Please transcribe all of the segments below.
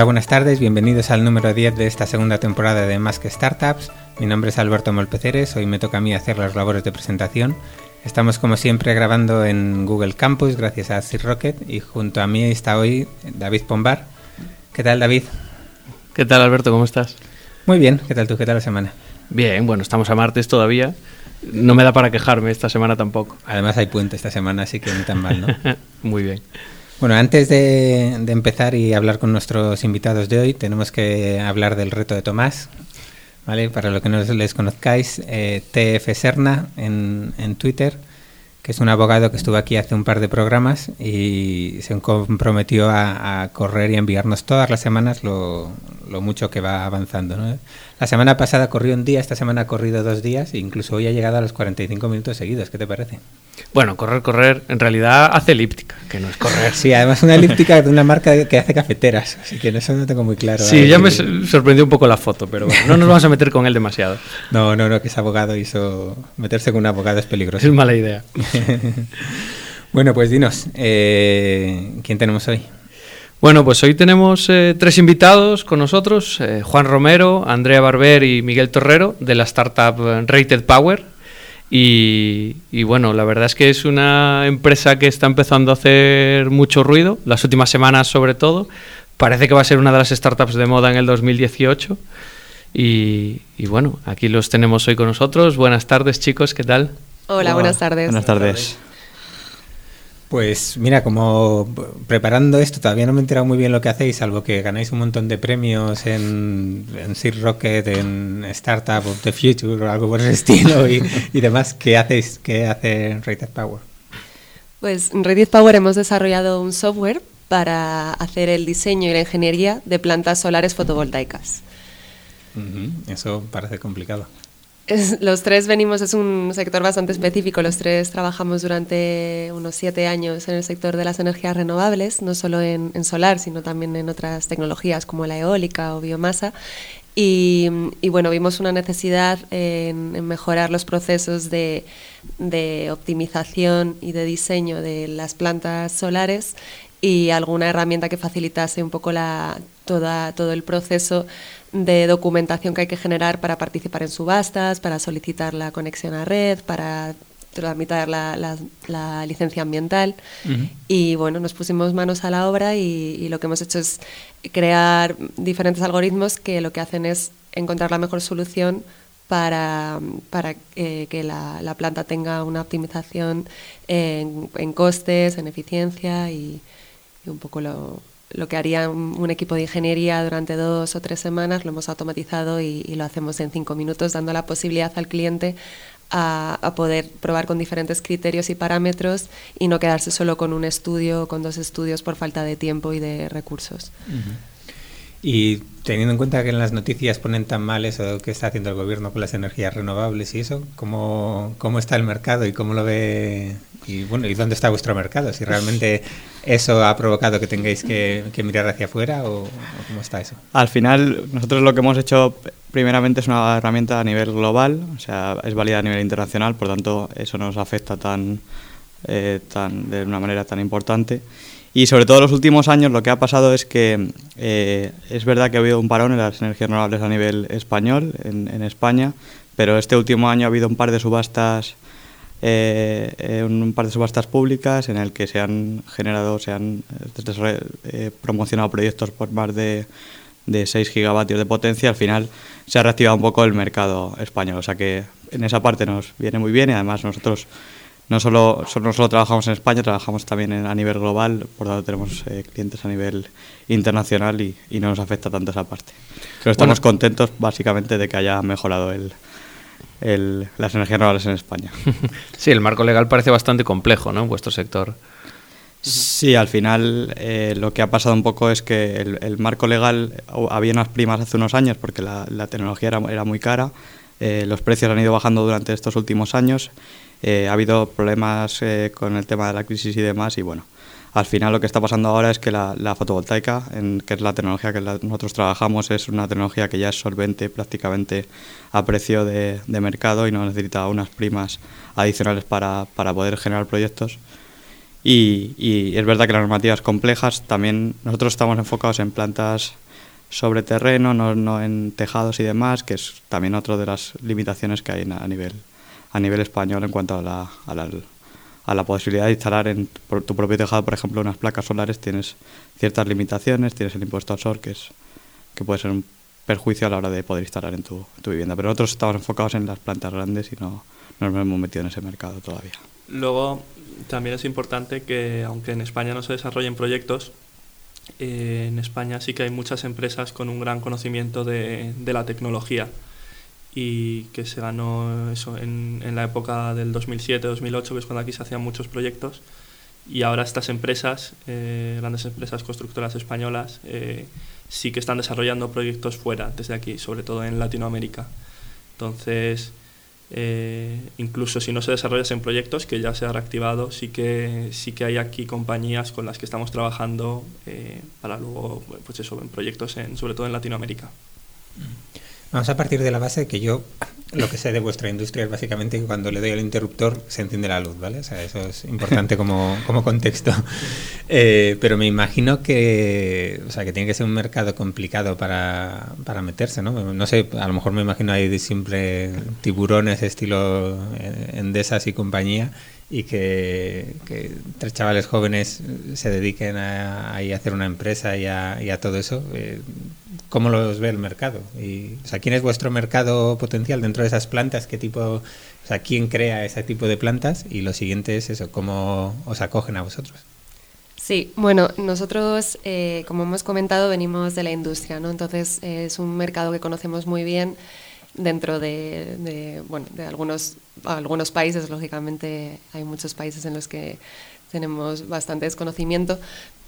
Hola, buenas tardes, bienvenidos al número 10 de esta segunda temporada de Más que Startups. Mi nombre es Alberto Molpeceres, hoy me toca a mí hacer las labores de presentación. Estamos como siempre grabando en Google Campus gracias a Sir Rocket y junto a mí está hoy David Pombar. ¿Qué tal David? ¿Qué tal Alberto? ¿Cómo estás? Muy bien, ¿qué tal tú? ¿Qué tal la semana? Bien, bueno, estamos a martes todavía. No me da para quejarme esta semana tampoco. Además hay puente esta semana, así que ni tan mal, ¿no? Muy bien. Bueno, antes de, empezar y hablar con nuestros invitados de hoy, tenemos que hablar del reto de Tomás. ¿vale? Para los que no les conozcáis, eh, TF Serna en, en Twitter que es un abogado que estuvo aquí hace un par de programas y se comprometió a, correr y enviarnos todas las semanas lo, mucho que va avanzando. La semana pasada corrió un día, esta semana ha corrido dos días e incluso hoy ha llegado a los 45 minutos seguidos. ¿Qué te parece? Bueno, correr, correr, en realidad hace elíptica, que no es correr. Sí, además una elíptica de una marca que hace cafeteras, así que eso no tengo muy claro. Sí, ya me sorprendió un poco la foto, pero bueno, no nos vamos a meter con él demasiado. No, no, no, que es abogado eso, meterse con un abogado es peligroso. Es mala idea. bueno, pues dinos, eh, ¿quién tenemos hoy? Bueno, pues hoy tenemos eh, tres invitados con nosotros, eh, Juan Romero, Andrea Barber y Miguel Torrero, de la startup Rated Power. Y, y, bueno, la verdad es que es una empresa que está empezando a hacer mucho ruido, las últimas semanas sobre todo. Parece que va a ser una de las startups de moda en el 2018. Y, y bueno, aquí los tenemos hoy con nosotros. Buenas tardes chicos, ¿qué tal? Hola, buenas tardes. Buenas tardes. Pues mira, como preparando esto, todavía no me he enterado muy bien lo que hacéis, salvo que ganáis un montón de premios en, en Rocket, en Startup of the Future o algo por el estilo y, demás. ¿Qué hacéis? ¿Qué hace Rated Power? Pues en Rated Power hemos desarrollado un software para hacer el diseño y la ingeniería de plantas solares fotovoltaicas. Eso parece complicado los tres venimos, es un sector bastante específico, los tres trabajamos durante unos siete años en el sector de las energías renovables, no solo en, solar, sino también en otras tecnologías como la eólica o biomasa. Y, bueno, vimos una necesidad en, mejorar los procesos de, optimización y de diseño de las plantas solares y alguna herramienta que facilitase un poco la, toda, todo el proceso de documentación que hay que generar para participar en subastas, para solicitar la conexión a red, para tramitar la, la, licencia ambiental. Y bueno, nos pusimos manos a la obra y, lo que hemos hecho es crear diferentes algoritmos que lo que hacen es encontrar la mejor solución para, para eh, que la, la, planta tenga una optimización en, en costes, en eficiencia y, y un poco lo, lo que haría un, equipo de ingeniería durante dos o tres semanas lo hemos automatizado y, lo hacemos en cinco minutos, dando la posibilidad al cliente a, poder probar con diferentes criterios y parámetros y no quedarse solo con un estudio o con dos estudios por falta de tiempo y de recursos. Y teniendo en cuenta que en las noticias ponen tan mal eso que está haciendo el gobierno con las energías renovables y eso, ¿cómo, cómo está el mercado y cómo lo ve? Y bueno, ¿y dónde está vuestro mercado? Si realmente eso ha provocado que tengáis que, mirar hacia afuera o, cómo está eso. Al final, nosotros lo que hemos hecho primeramente es una herramienta a nivel global, o sea, es válida a nivel internacional, por tanto, eso nos afecta tan, eh, tan de una manera tan importante. Y sobre todo en los últimos años lo que ha pasado es que eh, es verdad que ha habido un parón en las energías renovables a nivel español, en, España, pero este último año ha habido un par de subastas, eh, un par de subastas públicas en el que se han generado, se han eh, promocionado proyectos por más de, de 6 gigavatios de potencia. Al final se ha reactivado un poco el mercado español, o sea que en esa parte nos viene muy bien y además nosotros no solo, no solo trabajamos en España, trabajamos también a nivel global, por lo tanto tenemos eh, clientes a nivel internacional y, no nos afecta tanto esa parte. Pero estamos contentos básicamente de que haya mejorado el, las energías renovables en España. Sí, el marco legal parece bastante complejo ¿no? en vuestro sector. Sí, al final eh, lo que ha pasado un poco es que el, marco legal, había unas primas hace unos años porque la, tecnología era, era, muy cara, eh, los precios han ido bajando durante estos últimos años eh, ha habido problemas eh, con el tema de la crisis y demás y bueno, al final lo que está pasando ahora es que la, fotovoltaica, en, que es la tecnología que nosotros trabajamos, es una tecnología que ya es solvente prácticamente a precio de, mercado y no necesita unas primas adicionales para, para, poder generar proyectos. Y, es verdad que las normativas complejas también nosotros estamos enfocados en plantas sobre terreno, no, no en tejados y demás, que es también otra de las limitaciones que hay a nivel, a nivel español en cuanto a la, a la, posibilidad de instalar en tu propio tejado, por ejemplo, unas placas solares, tienes ciertas limitaciones, tienes el impuesto al sol, que, es, que puede ser un perjuicio a la hora de poder instalar en tu, vivienda. Pero nosotros estamos enfocados en las plantas grandes y no, no nos hemos metido en ese mercado todavía. Luego, también es importante que, aunque en España no se desarrollen proyectos, eh, en España sí que hay muchas empresas con un gran conocimiento de la tecnología y que se ganó eso en, en la época del 2007-2008, que es cuando aquí se hacían muchos proyectos. Y ahora estas empresas, eh, grandes empresas constructoras españolas, eh, sí que están desarrollando proyectos fuera, desde aquí, sobre todo en Latinoamérica. Entonces, eh, incluso si no se desarrollan proyectos, que ya se ha reactivado, sí que, sí que hay aquí compañías con las que estamos trabajando para luego, pues eso, en proyectos en, sobre todo en Latinoamérica. Vamos a partir de la base que yo lo que sé de vuestra industria es básicamente que cuando le doy al interruptor se enciende la luz, ¿vale? O sea, eso es importante como, como contexto. Eh, pero me imagino que, o sea, que tiene que ser un mercado complicado para, para meterse, ¿no? No sé, a lo mejor me imagino ahí de simple tiburones estilo eh, Endesas y compañía y que, tres chavales jóvenes se dediquen a, hacer una empresa y a, todo eso. Eh, ¿Cómo los ve el mercado? Y, o sea, ¿Quién es vuestro mercado potencial dentro de esas plantas? ¿Qué tipo, o sea, quién crea ese tipo de plantas? Y lo siguiente es eso, ¿cómo os acogen a vosotros? Sí, bueno, nosotros, eh, como hemos comentado, venimos de la industria, ¿no? Entonces es un mercado que conocemos muy bien dentro de, bueno, de algunos, algunos países, lógicamente hay muchos países en los que tenemos bastante desconocimiento,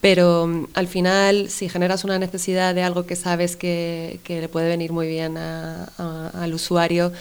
pero mm, al final si generas una necesidad de algo que sabes que, que le puede venir muy bien al usuario,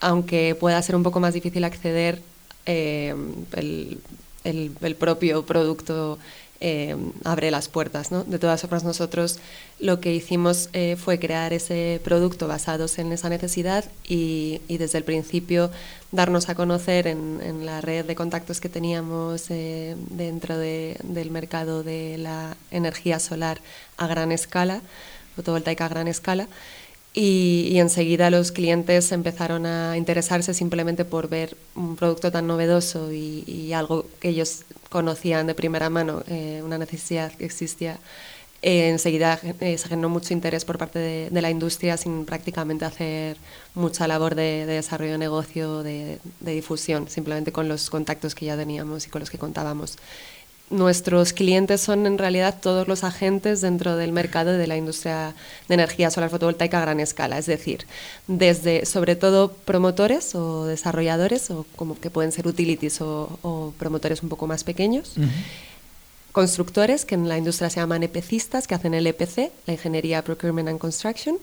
aunque pueda ser un poco más difícil acceder, eh, el, el, el, propio producto eh, abre las puertas. ¿no? De todas formas, nosotros lo que hicimos eh, fue crear ese producto basados en esa necesidad y, desde el principio darnos a conocer en, la red de contactos que teníamos eh, dentro del mercado de la energía solar a gran escala, fotovoltaica a gran escala. Y, enseguida los clientes empezaron a interesarse simplemente por ver un producto tan novedoso y, algo que ellos conocían de primera mano, eh, una necesidad que existía. Eh, enseguida eh, se generó mucho interés por parte de, la industria sin prácticamente hacer mucha labor de, desarrollo de negocio, de, de, difusión, simplemente con los contactos que ya teníamos y con los que contábamos nuestros clientes son en realidad todos los agentes dentro del mercado de la industria de energía solar fotovoltaica a gran escala, es decir, desde sobre todo promotores o desarrolladores, o como que pueden ser utilities o, promotores un poco más pequeños. Constructores, que en la industria se llaman EPCistas, que hacen el EPC, la Ingeniería Procurement and Construction,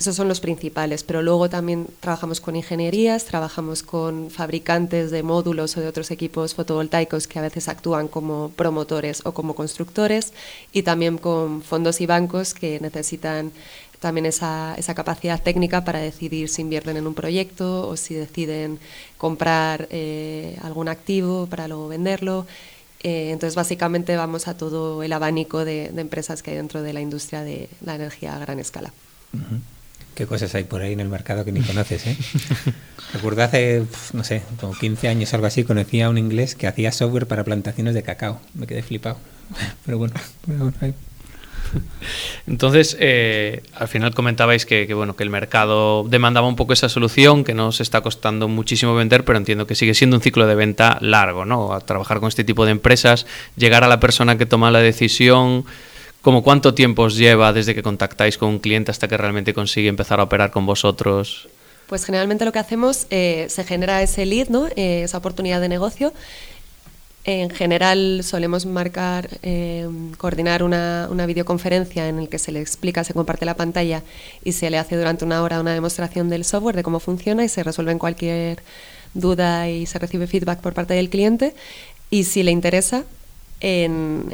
esos son los principales, pero luego también trabajamos con ingenierías, trabajamos con fabricantes de módulos o de otros equipos fotovoltaicos que a veces actúan como promotores o como constructores y también con fondos y bancos que necesitan también esa, esa capacidad técnica para decidir si invierten en un proyecto o si deciden comprar eh, algún activo para luego venderlo. Eh, entonces, básicamente vamos a todo el abanico de, empresas que hay dentro de la industria de la energía a gran escala. Qué cosas hay por ahí en el mercado que ni conoces, ¿eh? Recuerdo hace, no sé, como 15 años o algo así, conocí a un inglés que hacía software para plantaciones de cacao. Me quedé flipado. Pero bueno, Entonces, eh, al final comentabais que, bueno, que el mercado demandaba un poco esa solución, que no se está costando muchísimo vender, pero entiendo que sigue siendo un ciclo de venta largo, ¿no? A trabajar con este tipo de empresas, llegar a la persona que toma la decisión, ¿Cómo cuánto tiempo os lleva desde que contactáis con un cliente hasta que realmente consigue empezar a operar con vosotros? Pues generalmente lo que hacemos, eh, se genera ese lead, ¿no? Eh, esa oportunidad de negocio. En general solemos marcar, eh, coordinar una, una, videoconferencia en la que se le explica, se comparte la pantalla y se le hace durante una hora una demostración del software, de cómo funciona y se resuelve cualquier duda y se recibe feedback por parte del cliente. Y si le interesa, En,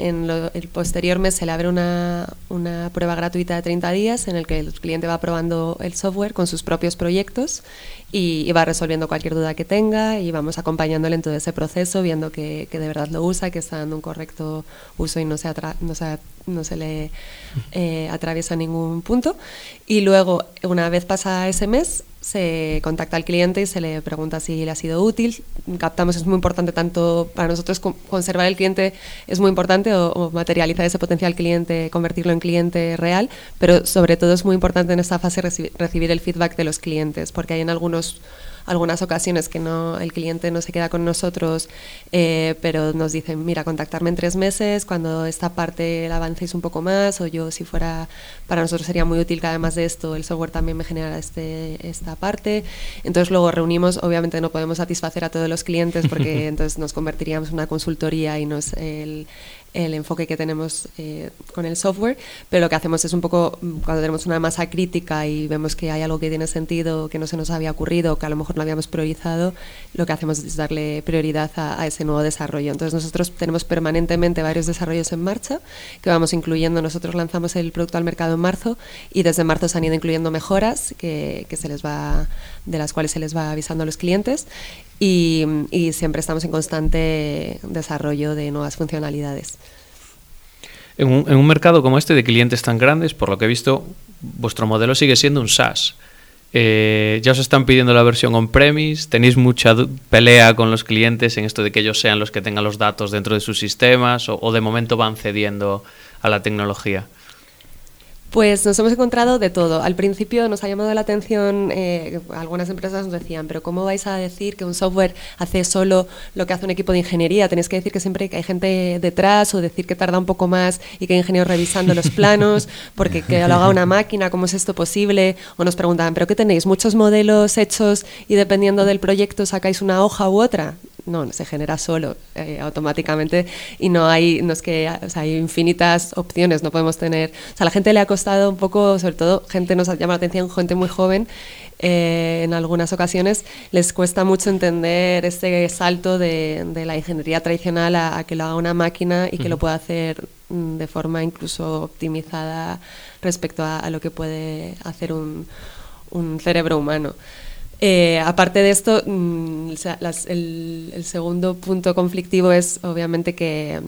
el posterior mes se le abre una, una, prueba gratuita de 30 días en el que el cliente va probando el software con sus propios proyectos y, va resolviendo cualquier duda que tenga y vamos acompañándole en todo ese proceso, viendo que, que de verdad lo usa, que está dando un correcto uso y no se, no se, no se le eh, atraviesa ningún punto. Y luego, una vez pasa ese mes, se contacta al cliente y se le pregunta si le ha sido útil. Captamos, es muy importante tanto para nosotros conservar el cliente, es muy importante o, materializar ese potencial cliente, convertirlo en cliente real, pero sobre todo es muy importante en esta fase recibir el feedback de los clientes, porque hay en algunos algunas ocasiones que no el cliente no se queda con nosotros, eh, pero nos dicen, mira, contactarme en tres meses, cuando esta parte la avancéis un poco más, o yo si fuera, para nosotros sería muy útil que además de esto el software también me generara este, esta parte. Entonces luego reunimos, obviamente no podemos satisfacer a todos los clientes porque entonces nos convertiríamos en una consultoría y no es el, el enfoque que tenemos eh, con el software, pero lo que hacemos es un poco, cuando tenemos una masa crítica y vemos que hay algo que tiene sentido, que no se nos había ocurrido, que a lo mejor no habíamos priorizado, lo que hacemos es darle prioridad a, ese nuevo desarrollo. Entonces nosotros tenemos permanentemente varios desarrollos en marcha que vamos incluyendo. Nosotros lanzamos el producto al mercado en marzo y desde marzo se han ido incluyendo mejoras que se les va, de las cuales se les va avisando a los clientes y, siempre estamos en constante desarrollo de nuevas funcionalidades. En un, mercado como este de clientes tan grandes, por lo que he visto, vuestro modelo sigue siendo un SaaS. Eh, ya os están pidiendo la versión on-premise, tenéis mucha pelea con los clientes en esto de que ellos sean los que tengan los datos dentro de sus sistemas o de momento van cediendo a la tecnología. Pues nos hemos encontrado de todo. Al principio nos ha llamado la atención, eh, algunas empresas nos decían, pero ¿cómo vais a decir que un software hace solo lo que hace un equipo de ingeniería? Tenéis que decir que siempre hay gente detrás o decir que tarda un poco más y que hay ingenieros revisando los planos, porque que lo haga una máquina, ¿cómo es esto posible? O nos preguntaban, ¿pero qué tenéis? ¿Muchos modelos hechos y dependiendo del proyecto sacáis una hoja u otra? No, se genera solo eh, automáticamente y no hay, no es que hay infinitas opciones, no podemos tener, o sea, a la gente le ha costado un poco, sobre todo gente nos llama la atención, gente muy joven, eh, en algunas ocasiones les cuesta mucho entender este salto de, la ingeniería tradicional a, que lo haga una máquina y que lo pueda hacer mm, de forma incluso optimizada respecto a, lo que puede hacer un, un cerebro humano. Eh, aparte de esto, mm, el, segundo punto conflictivo es obviamente que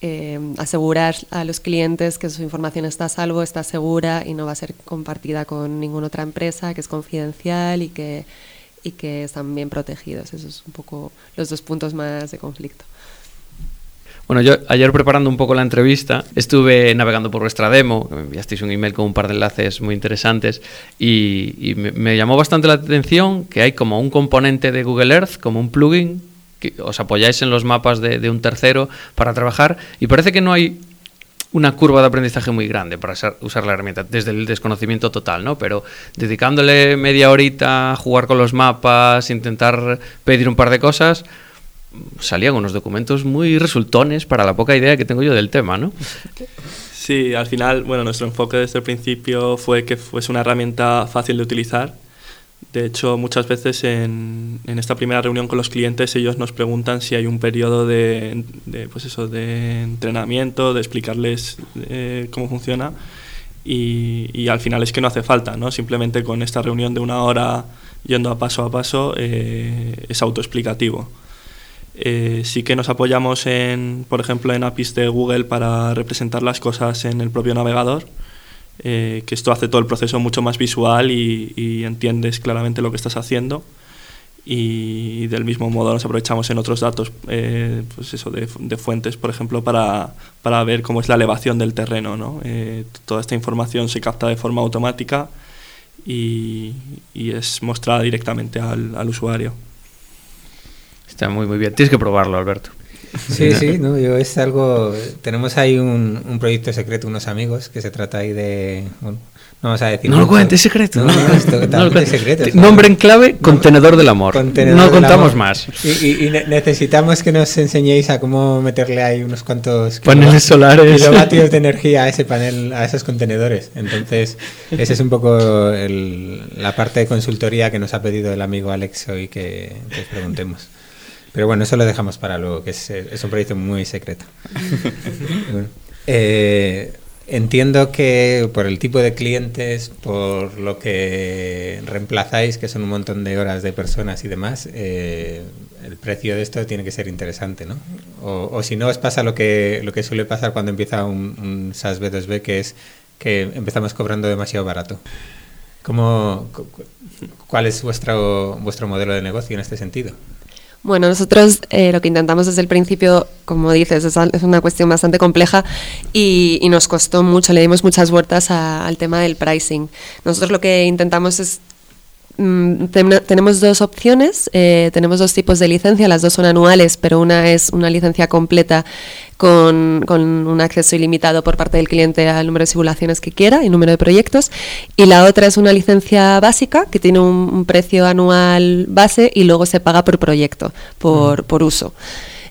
eh, asegurar a los clientes que su información está a salvo, está segura y no va a ser compartida con ninguna otra empresa, que es confidencial y que, y que están bien protegidos. Esos son un poco los dos puntos más de conflicto. Bueno, yo ayer preparando un poco la entrevista estuve navegando por vuestra demo, me enviasteis un email con un par de enlaces muy interesantes y, me, llamó bastante la atención que hay como un componente de Google Earth, como un plugin, que os apoyáis en los mapas de, un tercero para trabajar y parece que no hay una curva de aprendizaje muy grande para usar la herramienta, desde el desconocimiento total, ¿no? Pero dedicándole media horita a jugar con los mapas, intentar pedir un par de cosas, salían unos documentos muy resultones para la poca idea que tengo yo del tema, ¿no? Sí, al final, bueno, nuestro enfoque desde el principio fue que fuese una herramienta fácil de utilizar. De hecho, muchas veces en, en esta primera reunión con los clientes ellos nos preguntan si hay un periodo de, de pues eso, de entrenamiento, de explicarles eh, cómo funciona. Y, y, al final es que no hace falta, ¿no? Simplemente con esta reunión de una hora yendo a paso a paso eh, es autoexplicativo. Eh, sí que nos apoyamos en, por ejemplo, en APIs de Google para representar las cosas en el propio navegador, eh, que esto hace todo el proceso mucho más visual y, entiendes claramente lo que estás haciendo. Y, del mismo modo nos aprovechamos en otros datos, eh, pues eso, de, fuentes, por ejemplo, para, para, ver cómo es la elevación del terreno. ¿no? toda esta información se capta de forma automática y, es mostrada directamente al usuario. Está muy, muy bien. Tienes que probarlo, Alberto. Sí, sí, no, yo es algo. Tenemos ahí un, un, proyecto secreto, unos amigos, que se trata ahí de. Bueno, no vamos a decir. No lo cuentes, secreto. No, no, esto no lo secreto. Nombre en clave: contenedor del amor. no contamos más. Y, necesitamos que nos enseñéis a cómo meterle ahí unos cuantos. Paneles solares. Kilovatios de energía a ese panel, a esos contenedores. Entonces, esa es un poco el, la parte de consultoría que nos ha pedido el amigo Alex hoy que, que os preguntemos. Pero bueno, eso lo dejamos para luego, que es, un proyecto muy secreto. eh, Entiendo que por el tipo de clientes, por lo que reemplazáis, que son un montón de horas de personas y demás, eh, el precio de esto tiene que ser interesante, ¿no? O, o, si no, os pasa lo que, lo que suele pasar cuando empieza un, un SaaS B2B, que es que empezamos cobrando demasiado barato. ¿Cómo, ¿Cuál es vuestro, vuestro modelo de negocio en este sentido? Bueno, nosotros eh, lo que intentamos desde el principio, como dices, es, una cuestión bastante compleja y, y, nos costó mucho, le dimos muchas vueltas a, al tema del pricing. Nosotros lo que intentamos es Mm, tenemos dos opciones, eh, tenemos dos tipos de licencia, las dos son anuales, pero una es una licencia completa con, con, un acceso ilimitado por parte del cliente al número de simulaciones que quiera y número de proyectos, y la otra es una licencia básica que tiene un, un precio anual base y luego se paga por proyecto, por, por uso.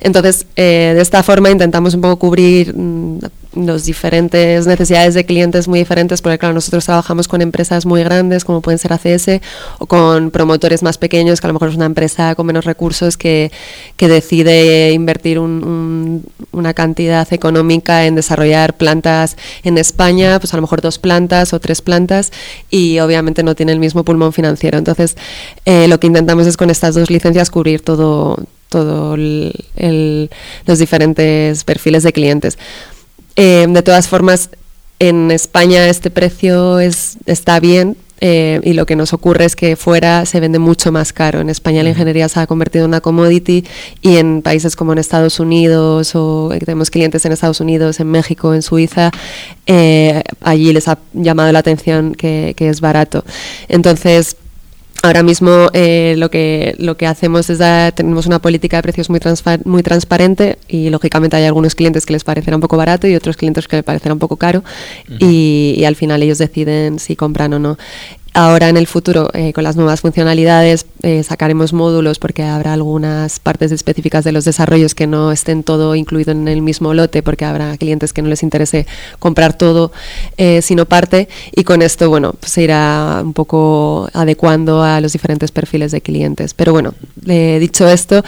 Entonces, eh, de esta forma intentamos un poco cubrir mm, las diferentes necesidades de clientes muy diferentes, porque claro, nosotros trabajamos con empresas muy grandes, como pueden ser ACS, o con promotores más pequeños, que a lo mejor es una empresa con menos recursos que, decide invertir un, una cantidad económica en desarrollar plantas en España, pues a lo mejor dos plantas o tres plantas, y obviamente no tiene el mismo pulmón financiero. Entonces, eh, lo que intentamos es con estas dos licencias cubrir todo todos los diferentes perfiles de clientes. Eh, de todas formas, en España este precio es, está bien, eh, y lo que nos ocurre es que fuera se vende mucho más caro. En España la ingeniería se ha convertido en una commodity y en países como en Estados Unidos o tenemos clientes en Estados Unidos, en México, en Suiza, eh, allí les ha llamado la atención que, que es barato. Entonces, Ahora mismo eh, lo que lo que hacemos es dar, tenemos una política de precios muy muy transparente y lógicamente hay algunos clientes que les parecerá un poco barato y otros clientes que les parecerá un poco caro uh -huh. y, y, al final ellos deciden si compran o no. Ahora en el futuro, eh, con las nuevas funcionalidades, eh, sacaremos módulos porque habrá algunas partes específicas de los desarrollos que no estén todo incluido en el mismo lote porque habrá clientes que no les interese comprar todo, eh, sino parte. Y con esto, bueno, pues se irá un poco adecuando a los diferentes perfiles de clientes. Pero bueno, dicho esto,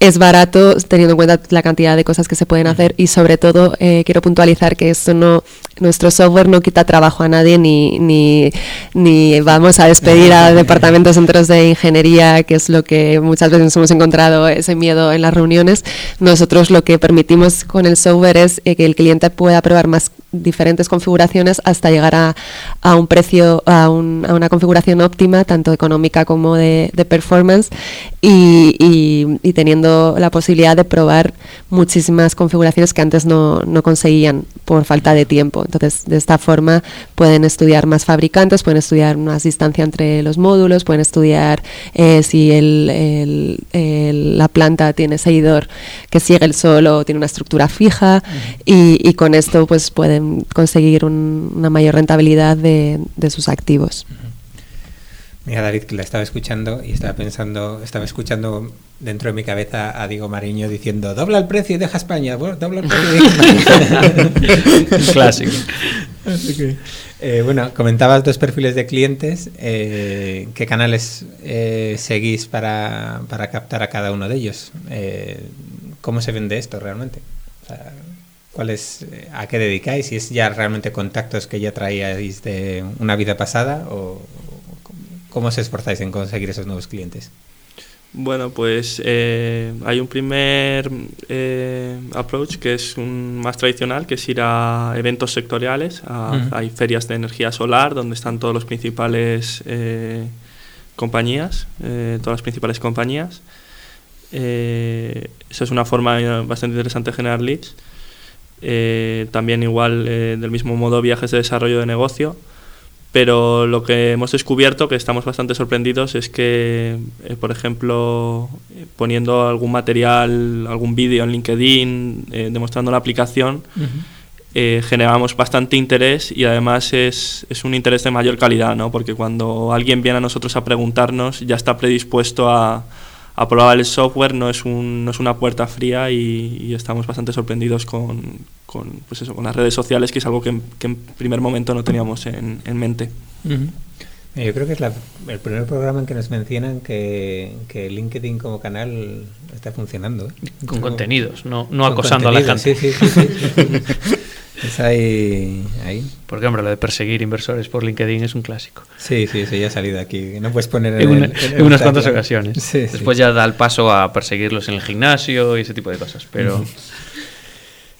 es barato teniendo en cuenta la cantidad de cosas que se pueden hacer y sobre todo eh, quiero puntualizar que esto no nuestro software no quita trabajo a nadie ni, ni, ni vamos a despedir a departamentos enteros de ingeniería que es lo que muchas veces hemos encontrado ese miedo en las reuniones. Nosotros lo que permitimos con el software es eh, que el cliente pueda probar más diferentes configuraciones hasta llegar a, a un precio a, un, a, una configuración óptima tanto económica como de, de performance y, y, y teniendo la posibilidad de probar muchísimas configuraciones que antes no, no, conseguían por falta de tiempo. Entonces, de esta forma pueden estudiar más fabricantes, pueden estudiar más distancia entre los módulos, pueden estudiar eh, si el, el, el, la planta tiene seguidor que sigue el sol o tiene una estructura fija y, y, con esto pues pueden conseguir un, una mayor rentabilidad de, de sus activos. Uh -huh. Mira, David, que la estaba escuchando y estaba pensando, estaba escuchando dentro de mi cabeza a Diego Mariño diciendo dobla el precio y deja España, bueno, dobla el precio y deja España. Clásico. okay. eh, bueno, comentabas dos perfiles de clientes. Eh, ¿Qué canales eh, seguís para, para, captar a cada uno de ellos? Eh, ¿Cómo se vende esto realmente? O sea, ¿cuál es, ¿A qué dedicáis? ¿Si es ya realmente contactos que ya traíais de una vida pasada o cómo os esforzáis en conseguir esos nuevos clientes? Bueno, pues eh, hay un primer eh, approach que es un más tradicional, que es ir a eventos sectoriales. A, uh -huh. Hay ferias de energía solar donde están todos los principales eh, compañías, eh, todas las principales compañías. Eh, esa es una forma bastante interesante de generar leads. Eh, también igual del mismo modo viajes de desarrollo de negocio pero lo que hemos descubierto, que estamos bastante sorprendidos, es que, eh, por ejemplo, eh, poniendo algún material, algún vídeo en LinkedIn, eh, demostrando la aplicación, uh -huh. generamos bastante interés y además es, es, un interés de mayor calidad, ¿no? porque cuando alguien viene a nosotros a preguntarnos, ya está predispuesto a, a probar el software, no es, un, no es una puerta fría y, y estamos bastante sorprendidos con, con, pues eso, con las redes sociales, que es algo que, que en primer momento no teníamos en, en mente. Uh -huh. Yo creo que es el primer programa en que nos mencionan que, que LinkedIn como canal está funcionando. ¿eh? Con contenidos, no, no acosando a la gente. Sí, sí, sí, es ahí, ahí. Porque, hombre, lo de perseguir inversores por LinkedIn es un clásico. Sí, sí, sí, ya ha salido aquí. No puedes poner en, en, unas cuantas ocasiones. Después ya da el paso a perseguirlos en el gimnasio y ese tipo de cosas. Pero.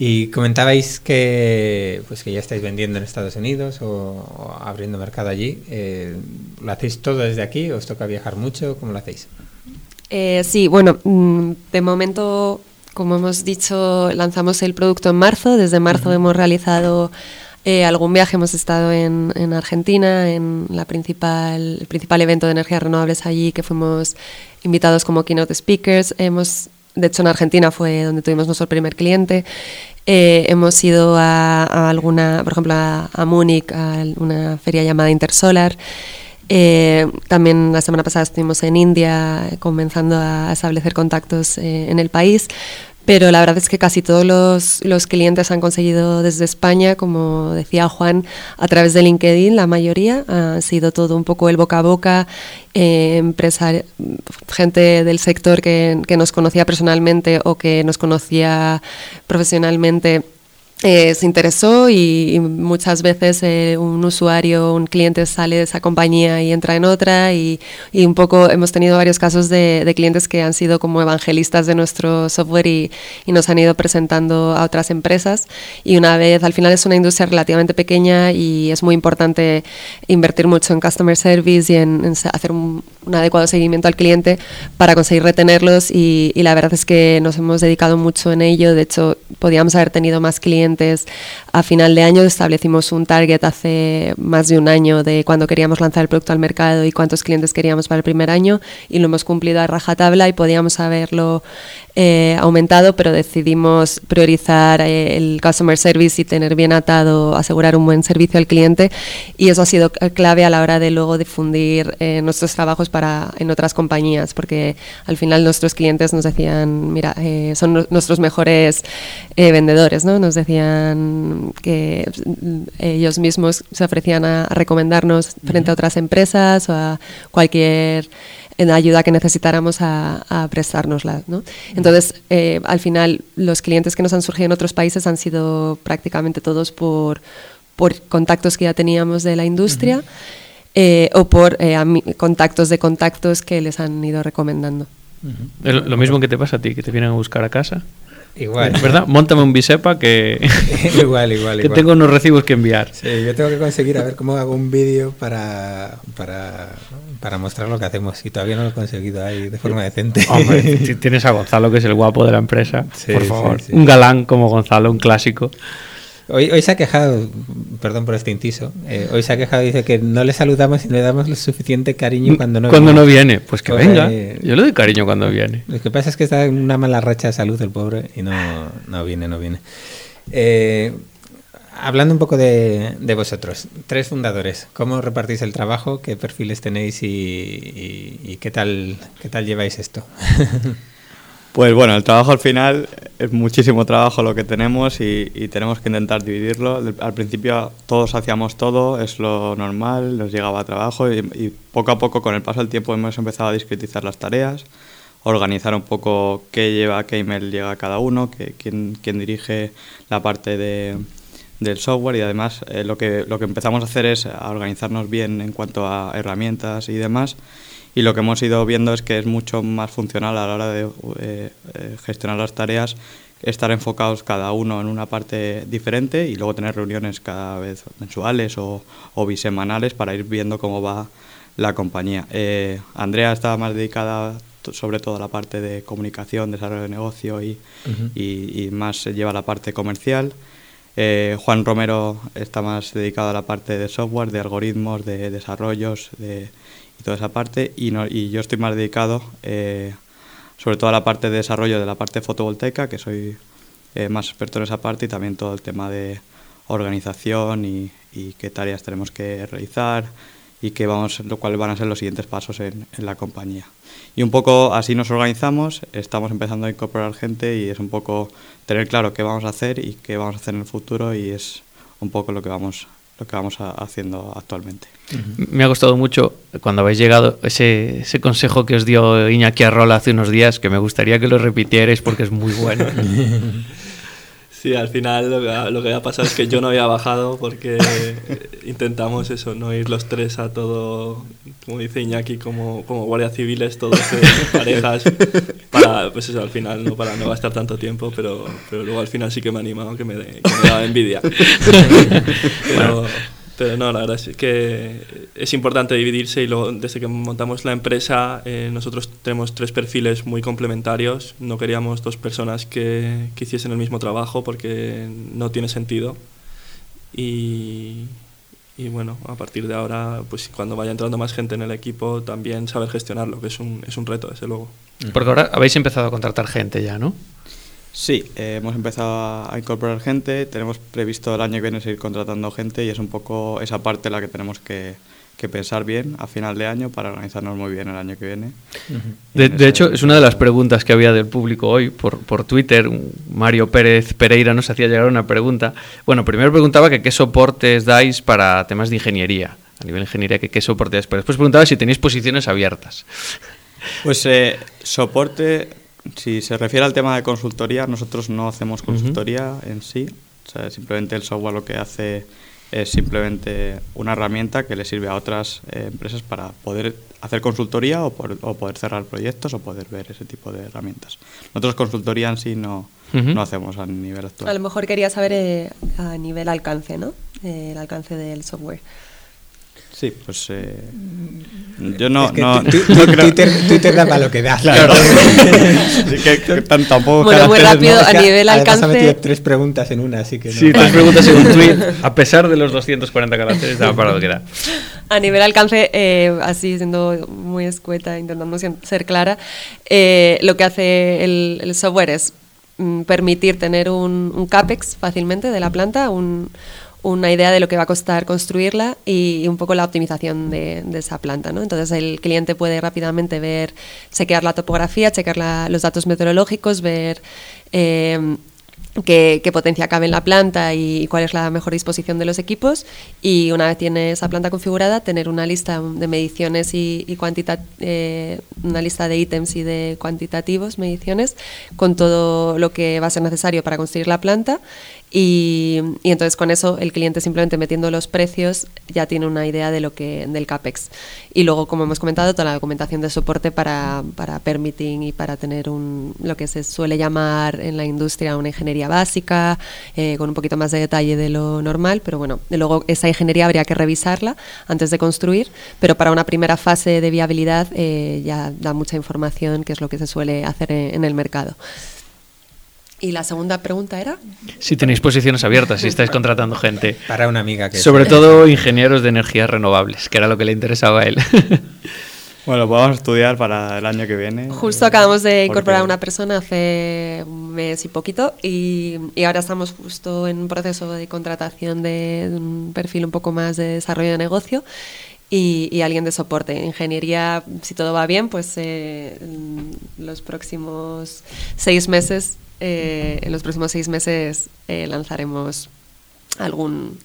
Y comentabais que, pues que ya estáis vendiendo en Estados Unidos o, abriendo mercado allí. Eh, ¿Lo hacéis todo desde aquí? ¿Os toca viajar mucho? ¿Cómo lo hacéis? Eh, sí, bueno, mm, de momento, como hemos dicho, lanzamos el producto en marzo. Desde marzo hemos realizado eh, algún viaje, hemos estado en, en, Argentina, en la principal, el principal evento de energías renovables allí, que fuimos invitados como keynote speakers. Hemos de hecho en Argentina fue donde tuvimos nuestro primer cliente. Eh, hemos ido a, alguna, por ejemplo, a, Múnich, a una feria llamada Intersolar. Eh, también la semana pasada estuvimos en India comenzando a establecer contactos eh, en el país, pero la verdad es que casi todos los, clientes han conseguido desde España, como decía Juan, a través de LinkedIn, la mayoría. Ha sido todo un poco el boca a boca, eh, gente del sector que nos conocía personalmente o que nos conocía profesionalmente eh, se interesó y, muchas veces eh, un usuario, un cliente sale de esa compañía y entra en otra y, un poco hemos tenido varios casos de, clientes que han sido como evangelistas de nuestro software y, nos han ido presentando a otras empresas. Y una vez, al final es una industria relativamente pequeña y es muy importante invertir mucho en customer service y en, hacer un, adecuado seguimiento al cliente para conseguir retenerlos y la verdad es que nos hemos dedicado mucho en ello, de hecho podíamos haber tenido más clientes a final de año establecimos un target hace más de un año de cuando queríamos lanzar el producto al mercado y cuántos clientes queríamos para el primer año y lo hemos cumplido a rajatabla y podíamos haberlo eh, aumentado, pero decidimos priorizar eh, el customer service y tener bien atado, asegurar un buen servicio al cliente y eso ha sido clave a la hora de luego difundir eh, nuestros trabajos para en otras compañías, porque al final nuestros clientes nos decían, mira, son nuestros mejores vendedores, ¿no? Nos decían que ellos mismos se ofrecían a, recomendarnos frente a otras empresas o a cualquier en ayuda que necesitáramos a, a prestárnosla. ¿no? Entonces, eh, al final, los clientes que nos han surgido en otros países han sido prácticamente todos por, por contactos que ya teníamos de la industria eh, o por eh, contactos de contactos que les han ido recomendando. Lo mismo que te pasa a ti, que te vienen a buscar a casa. Igual. ¿Verdad? Móntame un bisepa que. igual, igual. que tengo unos recibos que enviar. Sí, yo tengo que conseguir a ver cómo hago un vídeo para, para, para mostrar lo que hacemos y todavía no lo he conseguido ahí de forma decente. Hombre, tienes a Gonzalo, que es el guapo de la empresa. por favor. Un galán como Gonzalo, un clásico. Hoy, hoy se ha quejado, perdón por este inciso, eh, hoy se ha quejado, dice que no le saludamos y no le damos lo suficiente cariño cuando no cuando viene. no viene, pues que venga. Yo le doy cariño cuando viene. Lo que pasa es que está en una mala racha de salud el pobre y no, no viene, no viene. Eh, hablando un poco de, de, vosotros, tres fundadores, ¿cómo repartís el trabajo? ¿Qué perfiles tenéis y, y qué, tal, qué tal lleváis esto? Pues bueno, el trabajo al final es muchísimo trabajo lo que tenemos y, tenemos que intentar dividirlo. Al principio todos hacíamos todo, es lo normal, nos llegaba a trabajo y, poco a poco con el paso del tiempo hemos empezado a discretizar las tareas, organizar un poco qué lleva, qué email llega a cada uno, quién, quién, dirige la parte de, del software y además eh, lo, que, lo que empezamos a hacer es a organizarnos bien en cuanto a herramientas y demás y lo que hemos ido viendo es que es mucho más funcional a la hora de eh, eh, gestionar las tareas estar enfocados cada uno en una parte diferente y luego tener reuniones cada vez mensuales o, o bisemanales para ir viendo cómo va la compañía. Eh, Andrea está más dedicada sobre todo a la parte de comunicación, desarrollo de negocio y, y, más se lleva la parte comercial. Juan Romero está más dedicado a la parte de software, de algoritmos, de desarrollos, de, y toda esa parte. Y, no, y yo estoy más dedicado eh, sobre todo a la parte de desarrollo de la parte fotovoltaica, que soy eh, más experto en esa parte, y también todo el tema de organización y, y qué tareas tenemos que realizar y qué vamos, lo cual van a ser los siguientes pasos en, en, la compañía. Y un poco así nos organizamos, estamos empezando a incorporar gente y es un poco tener claro qué vamos a hacer y qué vamos a hacer en el futuro y es un poco lo que vamos lo que vamos haciendo actualmente. Me ha gustado mucho cuando habéis llegado ese, ese consejo que os dio Iñaki Arrola hace unos días, que me gustaría que lo repitierais porque es muy bueno. Sí, al final lo que, ha pasado es que yo no había bajado porque intentamos eso, no ir los tres a todo, como dice Iñaki, como, como guardias civiles, todos en parejas, para, pues eso, al final, no para no gastar tanto tiempo, pero, pero luego al final sí que me ha animado, que me, que me daba envidia. Pero, pero no, la verdad es que es importante dividirse y luego, desde que montamos la empresa, eh, nosotros tenemos tres perfiles muy complementarios. No queríamos dos personas que, que, hiciesen el mismo trabajo porque no tiene sentido. Y, y, bueno, a partir de ahora, pues cuando vaya entrando más gente en el equipo, también saber gestionarlo, que es un, es un reto, desde luego. Porque ahora habéis empezado a contratar gente ya, ¿no? Sí, eh, hemos empezado a incorporar gente, tenemos previsto el año que viene seguir contratando gente y es un poco esa parte la que tenemos que, pensar bien a final de año para organizarnos muy bien el año que viene. De, hecho, es una de las preguntas que había del público hoy por, por Twitter. Mario Pérez Pereira nos hacía llegar una pregunta. Bueno, primero preguntaba que qué soportes dais para temas de ingeniería. A nivel de ingeniería, que qué soportes Pero después preguntaba si tenéis posiciones abiertas. Pues eh, soporte si se refiere al tema de consultoría, nosotros no hacemos consultoría en sí. simplemente el software lo que hace es simplemente una herramienta que le sirve a otras eh, empresas para poder hacer consultoría o, poder cerrar proyectos o poder ver ese tipo de herramientas. Nosotros consultoría en sí no, no hacemos a nivel actual. A lo mejor quería saber eh, a nivel alcance, ¿no? Eh, el alcance del software. Sí, pues eh, yo no, no, Twitter, Twitter, da para lo que da. Claro. que, tampoco bueno, muy rápido, a nivel alcance. Ha metido tres preguntas en una, así que. Sí, tres preguntas en un tweet, a pesar de los 240 caracteres, da para lo que da. A nivel alcance, eh, así siendo muy escueta, intentando ser clara, eh, lo que hace el, el software es mm, permitir tener un, un CAPEX fácilmente de la planta, un una idea de lo que va a costar construirla y un poco la optimización de, esa planta. ¿no? Entonces el cliente puede rápidamente ver, chequear la topografía, chequear los datos meteorológicos, ver eh, qué, potencia cabe en la planta y, cuál es la mejor disposición de los equipos y una vez tiene esa planta configurada tener una lista de mediciones y, eh, una lista de ítems y de cuantitativos mediciones con todo lo que va a ser necesario para construir la planta y, entonces con eso el cliente simplemente metiendo los precios ya tiene una idea de lo que del capex y luego como hemos comentado toda la documentación de soporte para, para permitting y para tener un lo que se suele llamar en la industria una ingeniería básica eh, con un poquito más de detalle de lo normal pero bueno luego esa ingeniería habría que revisarla antes de construir pero para una primera fase de viabilidad eh, ya da mucha información que es lo que se suele hacer en el mercado. Y la segunda pregunta era... Si tenéis posiciones abiertas, si estáis contratando gente. Para una amiga que... Sobre todo ingenieros de energías renovables, que era lo que le interesaba a él. Bueno, podemos estudiar para el año que viene. Justo acabamos de incorporar a una persona hace un mes y poquito y, y, ahora estamos justo en un proceso de contratación de, un perfil un poco más de desarrollo de negocio y, y, alguien de soporte. Ingeniería, si todo va bien, pues eh, en los próximos seis meses eh, en los próximos seis meses eh, lanzaremos algún,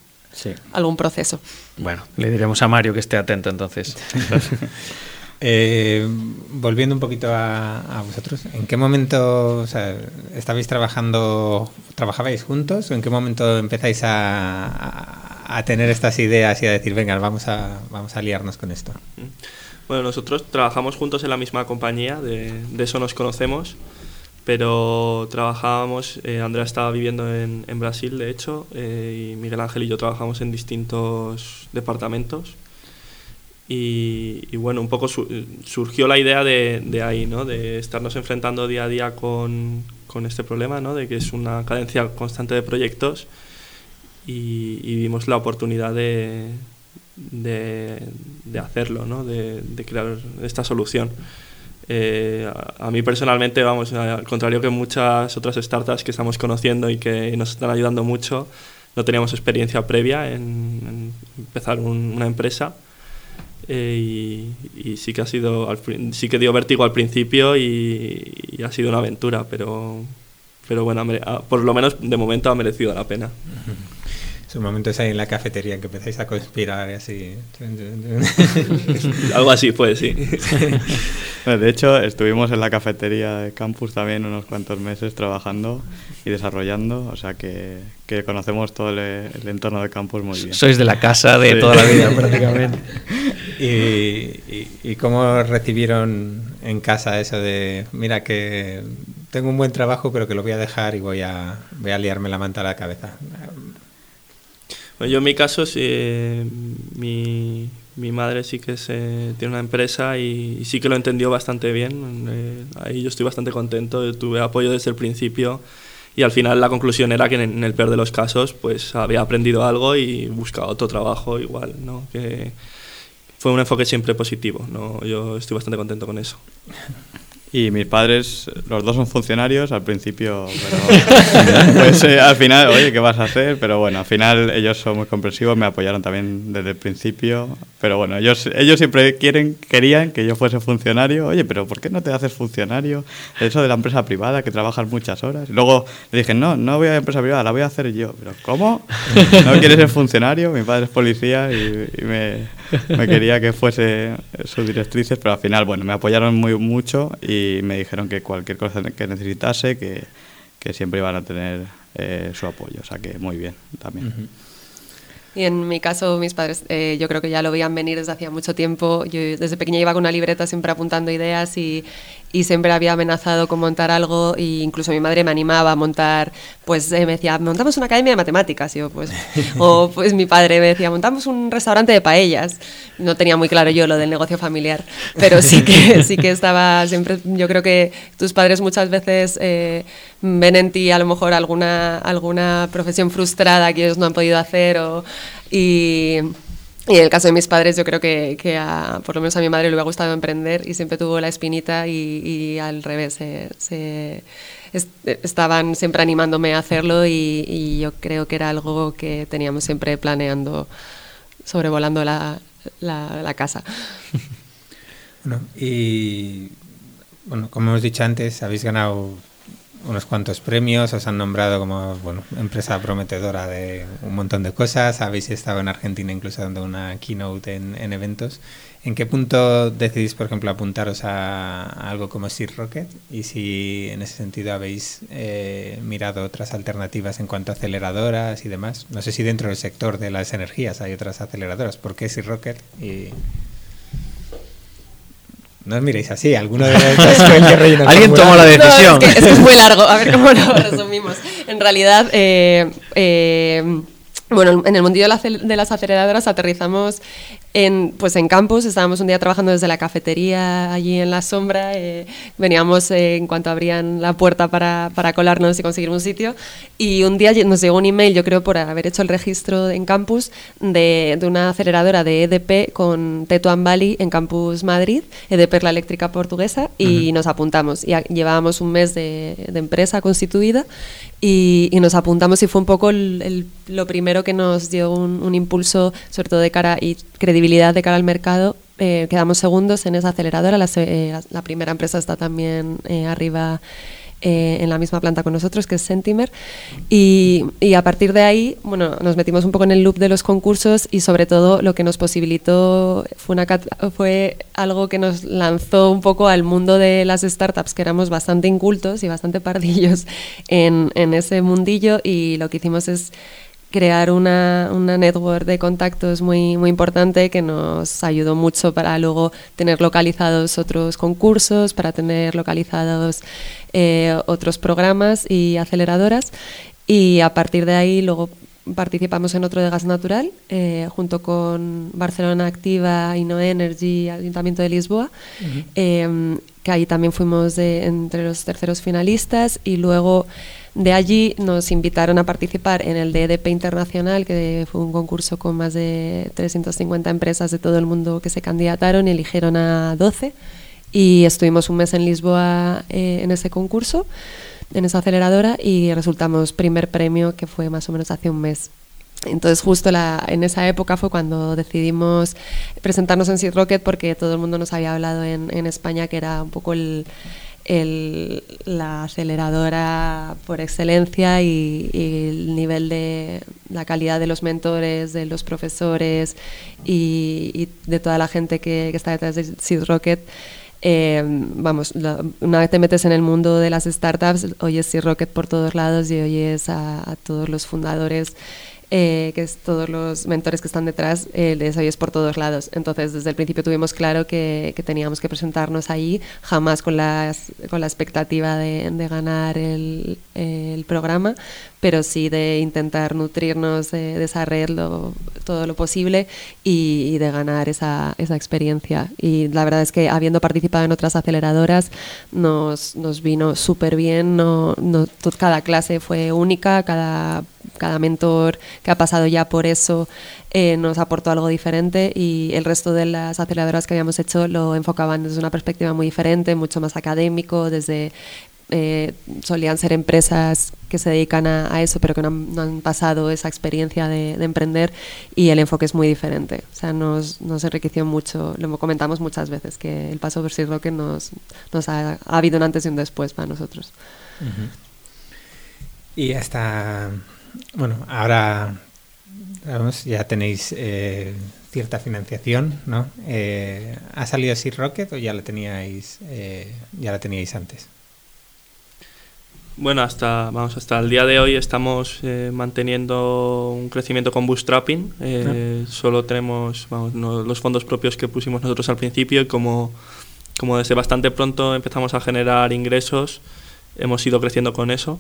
algún proceso. Bueno, le diremos a Mario que esté atento entonces. Eh, volviendo un poquito a, vosotros, ¿en qué momento estabais trabajando, trabajabais juntos o en qué momento empezáis a, a, tener estas ideas y a decir, venga, vamos a, vamos a liarnos con esto? Bueno, nosotros trabajamos juntos en la misma compañía, de, de eso nos conocemos pero trabajábamos, eh, Andrea estaba viviendo en, en Brasil, de hecho, eh, y Miguel Ángel y yo trabajamos en distintos departamentos. Y, y bueno, un poco surgió la idea de, de, ahí, ¿no? de estarnos enfrentando día a día con, con, este problema, ¿no? de que es una cadencia constante de proyectos y, y vimos la oportunidad de, de, de hacerlo, ¿no? de, de crear esta solución. Eh, a, mí personalmente, vamos, al contrario que muchas otras startups que estamos conociendo y que nos están ayudando mucho, no teníamos experiencia previa en, empezar una empresa. Eh, y, sí que ha sido sí que dio vértigo al principio y, ha sido una aventura pero pero bueno por lo menos de momento ha merecido la pena Su momento es ahí en la cafetería que empezáis a conspirar y así. Algo así fue, sí. de hecho, estuvimos en la cafetería de campus también unos cuantos meses trabajando y desarrollando, o sea que, que conocemos todo el, entorno de campus muy bien. Sois de la casa de toda la vida prácticamente. ¿Y, y, cómo recibieron en casa eso de, mira que tengo un buen trabajo pero que lo voy a dejar y voy a, voy a liarme la manta a la cabeza? Yo en mi caso, sí, mi, mi madre sí que se, tiene una empresa y, sí que lo entendió bastante bien. Eh, ahí yo estoy bastante contento, tuve apoyo desde el principio y al final la conclusión era que en, el peor de los casos pues había aprendido algo y buscado otro trabajo igual, ¿no? Que fue un enfoque siempre positivo, ¿no? Yo estoy bastante contento con eso. Y mis padres, los dos son funcionarios al principio, pues eh, al final, oye, ¿qué vas a hacer? Pero bueno, al final ellos son muy comprensivos, me apoyaron también desde el principio. Pero bueno, ellos, ellos siempre quieren, querían que yo fuese funcionario. Oye, pero ¿por qué no te haces funcionario? Eso de la empresa privada, que trabajas muchas horas. luego le dije, no, no voy a la empresa privada, la voy a hacer yo. Pero ¿cómo? ¿No quieres ser funcionario? Mi padre es policía y, me, me, quería que fuese sus directrices, pero al final, bueno, me apoyaron muy mucho y me dijeron que cualquier cosa que necesitase, que, que siempre iban a tener eh, su apoyo. O sea que muy bien también. Y en mi caso, mis padres, eh, yo creo que ya lo veían venir desde hacía mucho tiempo. Yo desde pequeña iba con una libreta siempre apuntando ideas y, y siempre había amenazado con montar algo e incluso mi madre me animaba a montar, pues eh, me decía, montamos una academia de matemáticas. yo, pues, o pues mi padre me decía, montamos un restaurante de paellas. No tenía muy claro yo lo del negocio familiar, pero sí que, sí que estaba siempre, yo creo que tus padres muchas veces eh, ven en ti a lo mejor alguna, alguna profesión frustrada que ellos no han podido hacer o, y, en el caso de mis padres, yo creo que, que a, por lo menos a mi madre le hubiera gustado emprender y siempre tuvo la espinita y, al revés, se, estaban siempre animándome a hacerlo y, yo creo que era algo que teníamos siempre planeando, sobrevolando la, la casa. Bueno, y bueno, como hemos dicho antes, habéis ganado unos cuantos premios, os han nombrado como bueno, empresa prometedora de un montón de cosas, habéis estado en Argentina incluso dando una keynote en, eventos. ¿En qué punto decidís, por ejemplo, apuntaros a, algo como Seed Rocket? Y si en ese sentido habéis eh, mirado otras alternativas en cuanto a aceleradoras y demás. No sé si dentro del sector de las energías hay otras aceleradoras. ¿Por qué Seed Rocket? Y no os miréis así, alguno de Alguien tomó la decisión. es, que, es, muy largo, a ver cómo lo resumimos. En realidad, eh, eh, bueno, en el mundillo de las aceleradoras aterrizamos en, pues en campus, estábamos un día trabajando desde la cafetería allí en la sombra, eh, veníamos eh, en cuanto abrían la puerta para, para, colarnos y conseguir un sitio. Y un día nos llegó un email, yo creo por haber hecho el registro en campus, de, de una aceleradora de EDP con Tetuan Valley en Campus Madrid, EDP es la eléctrica portuguesa, y nos apuntamos. Y llevábamos un mes de, de empresa constituida y, y, nos apuntamos y fue un poco el, lo primero que nos dio un, un impulso, sobre todo de cara y credibilidad de cara al mercado, eh, quedamos segundos en esa aceleradora. La, eh, primera empresa está también eh, arriba en la misma planta con nosotros, que es Sentimer. Y, a partir de ahí, bueno, nos metimos un poco en el loop de los concursos y sobre todo lo que nos posibilitó fue, una, fue algo que nos lanzó un poco al mundo de las startups, que éramos bastante incultos y bastante pardillos en, en ese mundillo y lo que hicimos es crear una, una, network de contactos muy, muy importante que nos ayudó mucho para luego tener localizados otros concursos, para tener localizados eh, otros programas y aceleradoras. Y a partir de ahí luego participamos en otro de gas natural, eh, junto con Barcelona Activa, Energy, Ayuntamiento de Lisboa, eh, que ahí también fuimos de, entre los terceros finalistas y luego de allí nos invitaron a participar en el DDP Internacional, que fue un concurso con más de 350 empresas de todo el mundo que se candidataron y eligieron a 12. Y estuvimos un mes en Lisboa eh, en ese concurso, en esa aceleradora, y resultamos primer premio, que fue más o menos hace un mes. Entonces justo la, en esa época fue cuando decidimos presentarnos en Seed Rocket porque todo el mundo nos había hablado en España que era un poco el, la aceleradora por excelencia y, el nivel de la calidad de los mentores, de los profesores y, de toda la gente que, está detrás de Seed Rocket. Eh, vamos, una vez te metes en el mundo de las startups, oyes Seed Rocket por todos lados y oyes a todos los fundadores eh, que es todos los mentores que están detrás, eh, les oyes por todos lados. Entonces, desde el principio tuvimos claro que, teníamos que presentarnos ahí, jamás con, las, con la expectativa de, ganar el, el, programa, pero sí de intentar nutrirnos de, de esa red todo lo posible y, de ganar esa, esa, experiencia. Y la verdad es que habiendo participado en otras aceleradoras, nos, nos vino súper bien, no, no, cada clase fue única, cada cada mentor que ha pasado ya por eso eh, nos aportó algo diferente y el resto de las aceleradoras que habíamos hecho lo enfocaban desde una perspectiva muy diferente, mucho más académico, desde eh, solían ser empresas que se dedican a, eso, pero que no han, pasado esa experiencia de, emprender y el enfoque es muy diferente. O sea, nos, nos, enriqueció mucho, lo comentamos muchas veces, que el paso por Sir Rocket nos, nos ha, ha, habido un antes y un después para nosotros. Y hasta bueno, ahora ya tenéis eh, cierta financiación, ¿no? Eh, ¿Ha salido así Rocket o ya la teníais, eh, ya la teníais antes? Bueno, hasta vamos hasta el día de hoy estamos manteniendo un crecimiento con bootstrapping. Ah. Solo tenemos los fondos propios que pusimos nosotros al principio y como, como desde bastante pronto empezamos a generar ingresos, hemos ido creciendo con eso.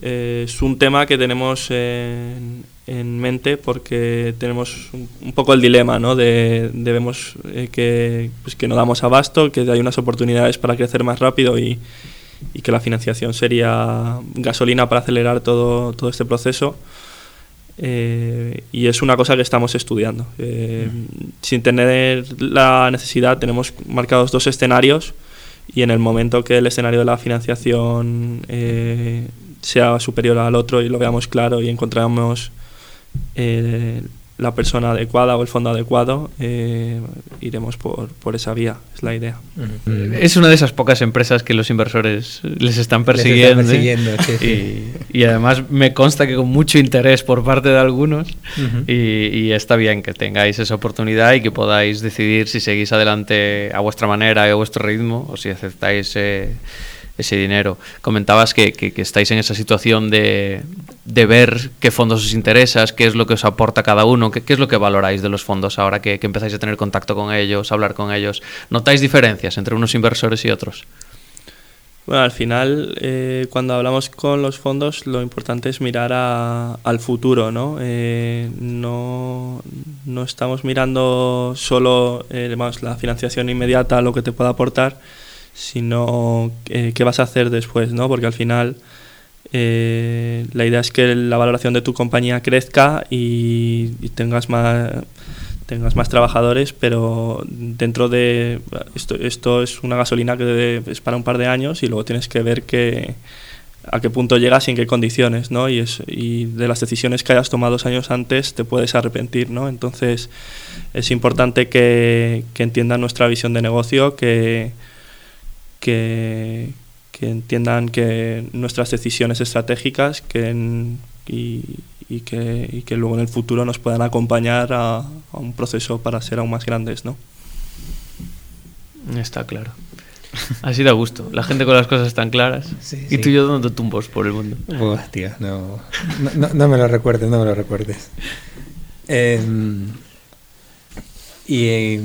Eh, es un tema que tenemos en, mente porque tenemos un, poco el dilema, ¿no? De, debemos eh, que, pues que no damos abasto, que hay unas oportunidades para crecer más rápido y, y, que la financiación sería gasolina para acelerar todo, todo este proceso. Eh, y es una cosa que estamos estudiando. Sin tener la necesidad, tenemos marcados dos escenarios y en el momento que el escenario de la financiación sea superior al otro y lo veamos claro y encontramos eh, la persona adecuada o el fondo adecuado, eh, iremos por, por, esa vía, es la idea. Es una de esas pocas empresas que los inversores les están persiguiendo. y, además me consta que con mucho interés por parte de algunos y, está bien que tengáis esa oportunidad y que podáis decidir si seguís adelante a vuestra manera y a vuestro ritmo o si aceptáis... Eh, ese dinero. Comentabas que, que, estáis en esa situación de, de, ver qué fondos os interesa, qué es lo que os aporta cada uno, qué, es lo que valoráis de los fondos ahora que, que, empezáis a tener contacto con ellos, hablar con ellos. ¿Notáis diferencias entre unos inversores y otros? Bueno, al final, eh, cuando hablamos con los fondos, lo importante es mirar al futuro, ¿no? Eh, no, estamos mirando solo eh, la financiación inmediata, lo que te pueda aportar, sino eh, qué vas a hacer después, ¿no? Porque al final eh, la idea es que la valoración de tu compañía crezca y, tengas más tengas más trabajadores, pero dentro de esto, esto es una gasolina que es para un par de años y luego tienes que ver que a qué punto llegas y en qué condiciones, ¿no? Y, es, y de las decisiones que hayas tomado dos años antes te puedes arrepentir, ¿no? Entonces es importante que, que entiendan nuestra visión de negocio, que, que, entiendan que nuestras decisiones estratégicas que y, que, que, luego en el futuro nos puedan acompañar a, un proceso para ser aún más grandes. ¿no? Está claro. Así da gusto. La gente con las cosas tan claras. y tú y yo dando tumbos por el mundo. tío, no, no, me lo recuerdes, no me lo recuerdes. Em, y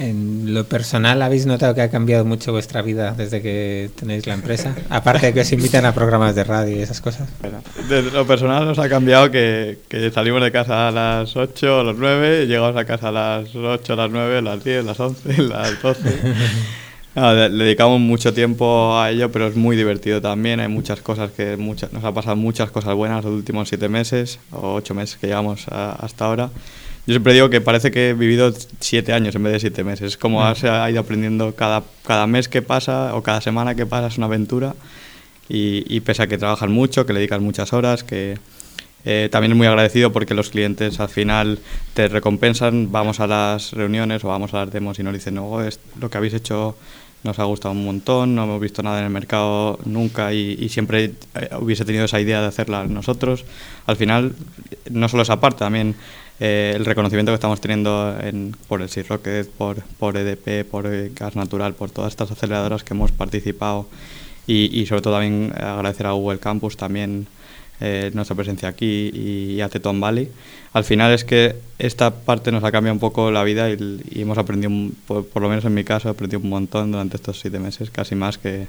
en lo personal, ¿habéis notado que ha cambiado mucho vuestra vida desde que tenéis la empresa? Aparte de que os invitan a programas de radio y esas cosas. desde lo personal nos ha cambiado que, salimos de casa a las 8 o las 9, llegamos a casa a las 8, a las 9, a las 10, a las 11, a las 12. le dedicamos mucho tiempo a ello, pero es muy divertido también. Hay muchas cosas que muchas, nos ha pasado muchas cosas buenas los últimos siete meses o ocho meses que llevamos hasta ahora. Yo siempre digo que parece que he vivido siete años en vez de siete meses. Es como mm. se ha ido aprendiendo cada, cada mes que pasa o cada semana que pasa es una aventura. Y, y pese a que trabajas mucho, que le dedicas muchas horas, que eh, también es muy agradecido porque los clientes al final te recompensan. Vamos a las reuniones o vamos a las demos y nos dicen, no, es, lo que habéis hecho nos ha gustado un montón, no hemos visto nada en el mercado nunca y, siempre eh, hubiese tenido esa idea de hacerla nosotros. Al final, no solo esa parte, también eh, el reconocimiento que estamos teniendo en, por el Sea Rocket, por, por EDP, por Gas Natural, por todas estas aceleradoras que hemos participado y, y sobre todo también agradecer a Google Campus también eh, nuestra presencia aquí y, a Teton Valley. Al final es que esta parte nos ha cambiado un poco la vida y, hemos aprendido, por, lo menos en mi caso, he aprendido un montón durante estos siete meses, casi más que,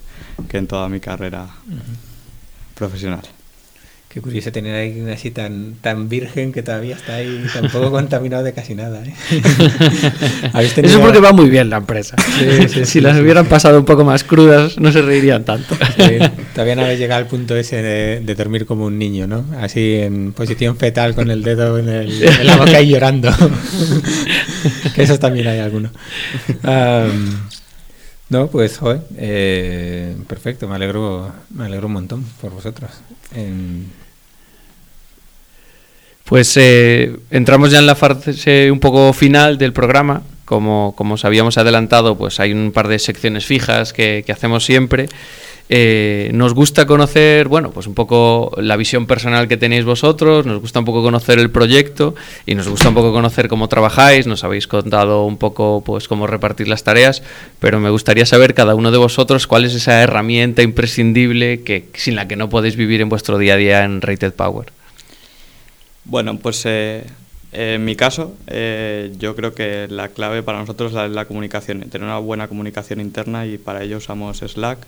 que en toda mi carrera profesional. Qué curioso tener ahí así tan, tan virgen que todavía está ahí tan poco contaminado de casi nada. ¿eh? Eso es porque va muy bien la empresa. si las hubieran pasado un poco más crudas, no se reirían tanto. todavía no habéis llegado al punto ese de, dormir como un niño, ¿no? Así en posición fetal con el dedo en, el, la boca y llorando. que esos también hay algunos. No, pues, joder, eh, perfecto, me alegro, me alegro un montón por vosotros. Pues eh, entramos ya en la fase un poco final del programa. Como, como os habíamos adelantado, pues hay un par de secciones fijas que, hacemos siempre. Eh, nos gusta conocer, bueno, pues un poco la visión personal que tenéis vosotros, nos gusta un poco conocer el proyecto y nos gusta un poco conocer cómo trabajáis, nos habéis contado un poco pues cómo repartir las tareas, pero me gustaría saber cada uno de vosotros cuál es esa herramienta imprescindible que sin la que no podéis vivir en vuestro día a día en Rated Power. Bueno, pues eh, en mi caso, eh, yo creo que la clave para nosotros es la, comunicación, tener una buena comunicación interna y para ello usamos Slack.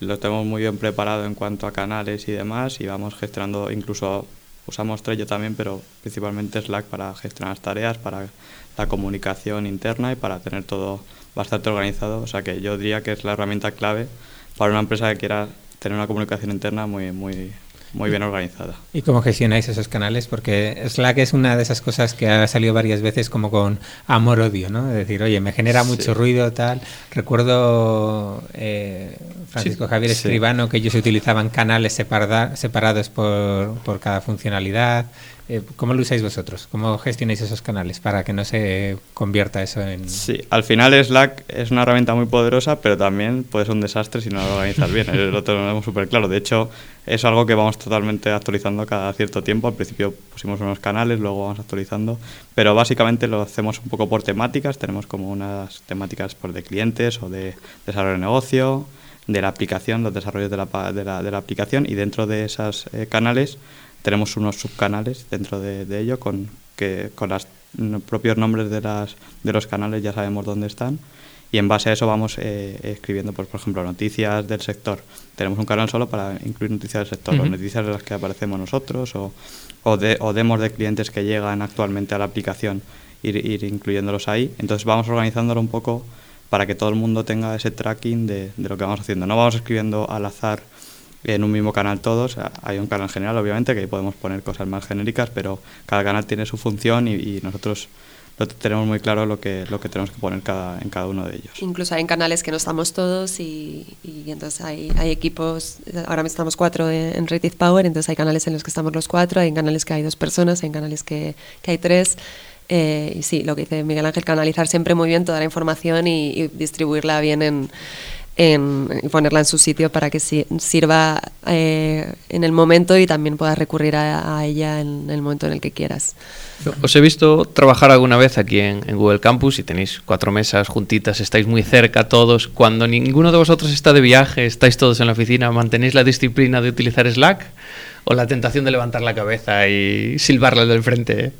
Lo tenemos muy bien preparado en cuanto a canales y demás y vamos gestionando, incluso usamos Trello también, pero principalmente Slack para gestionar las tareas, para la comunicación interna y para tener todo bastante organizado. O sea que yo diría que es la herramienta clave para una empresa que quiera tener una comunicación interna muy, muy, muy bien organizada. ¿Y cómo gestionáis esos canales? Porque Slack es una de esas cosas que ha salido varias veces como con amor-odio, ¿no? Es decir, oye, me genera mucho ruido, tal. Recuerdo eh, Francisco Javier Escribano que ellos utilizaban canales separados por, por cada funcionalidad. Eh, ¿Cómo lo usáis vosotros? ¿Cómo gestionáis esos canales para que no se convierta eso en...? Sí, al final Slack es una herramienta muy poderosa, pero también puede ser un desastre si no lo organizas bien. Lo tenemos súper claro. De hecho, es algo que vamos totalmente actualizando cada cierto tiempo. Al principio pusimos unos canales, luego vamos actualizando. Pero básicamente lo hacemos un poco por temáticas. Tenemos como unas temáticas por de clientes o de desarrollo de negocio, de la aplicación, los desarrollos de la, de la, de la aplicación. Y dentro de esos eh, canales tenemos unos subcanales dentro de, de ello con, que, con los propios nombres de, las, de los canales ya sabemos dónde están y en base a eso vamos eh, escribiendo, pues, por ejemplo, noticias del sector. Tenemos un canal solo para incluir noticias del sector, o noticias de las que aparecemos nosotros, o, o, de, o demos de clientes que llegan actualmente a la aplicación, ir, ir incluyéndolos ahí. Entonces vamos organizándolo un poco para que todo el mundo tenga ese tracking de, de lo que vamos haciendo. No vamos escribiendo al azar en un mismo canal todos. Hay un canal general, obviamente, que podemos poner cosas más genéricas, pero cada canal tiene su función y, nosotros lo tenemos muy claro lo que, lo que tenemos que poner cada, en cada uno de ellos. Incluso hay canales que no estamos todos y, y entonces hay, hay, equipos, ahora estamos cuatro en, en Rated Power, entonces hay canales en los que estamos los cuatro, hay canales que hay dos personas, hay canales que, que hay tres. Eh, y sí, lo que dice Miguel Ángel, canalizar siempre muy bien toda la información y, y distribuirla bien en, en, y ponerla en su sitio para que sirva eh, en el momento y también puedas recurrir a, ella en, el momento en el que quieras. Os he visto trabajar alguna vez aquí en, Google Campus y tenéis cuatro mesas juntitas, estáis muy cerca todos. Cuando ninguno de vosotros está de viaje, estáis todos en la oficina, ¿mantenéis la disciplina de utilizar Slack? ¿O la tentación de levantar la cabeza y silbarle del frente?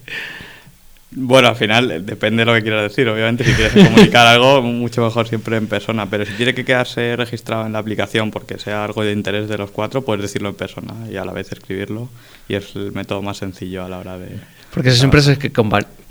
Bueno, al final eh, depende de lo que quieras decir. Obviamente, si quieres comunicar algo, mucho mejor siempre en persona. Pero si tiene que quedarse registrado en la aplicación porque sea algo de interés de los cuatro, puedes decirlo en persona y a la vez escribirlo. Y es el método más sencillo a la hora de. Porque esas empresas que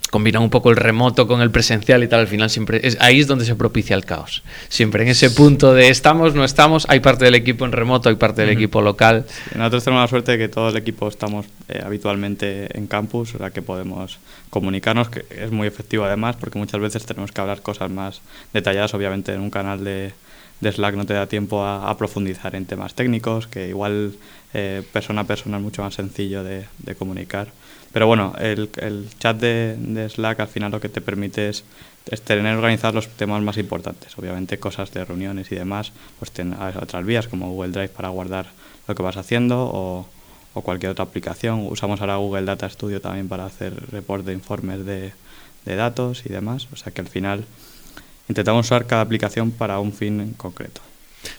combinan un poco el remoto con el presencial y tal, al final siempre es, ahí es donde se propicia el caos. Siempre en ese punto de estamos, no estamos, hay parte del equipo en remoto, hay parte del equipo local. nosotros tenemos la suerte de que todo el equipo estamos eh, habitualmente en campus, o sea que podemos comunicarnos, que es muy efectivo además, porque muchas veces tenemos que hablar cosas más detalladas, obviamente en un canal de, de Slack no te da tiempo a, profundizar en temas técnicos, que igual eh, persona a persona es mucho más sencillo de, comunicar Pero bueno, el, chat de, de, Slack al final lo que te permite es, es, tener organizados los temas más importantes. Obviamente cosas de reuniones y demás, pues ten otras vías como Google Drive para guardar lo que vas haciendo o, cualquier otra aplicación. Usamos ahora Google Data Studio también para hacer report de informes de, de datos y demás. O sea que al final intentamos usar cada aplicación para un fin en concreto.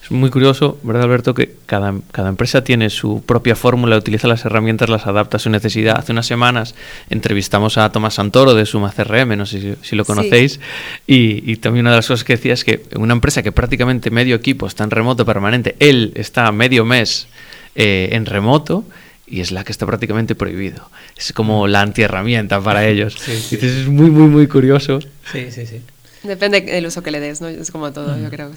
Es muy curioso, ¿verdad, Alberto? Que cada, cada empresa tiene su propia fórmula, utiliza las herramientas, las adapta a su necesidad. Hace unas semanas entrevistamos a Tomás Santoro de Suma CRM, no sé si, si lo conocéis, sí. y, y, también una de las cosas que decía es que una empresa que prácticamente medio equipo está en remoto permanente, él está medio mes eh, en remoto y es la que está prácticamente prohibido. Es como la antiherramienta para ellos. Sí, sí. Entonces es muy, muy, muy curioso. Sí, sí, sí. Depende del uso que le des, ¿no? Es como todo, mm. yo creo.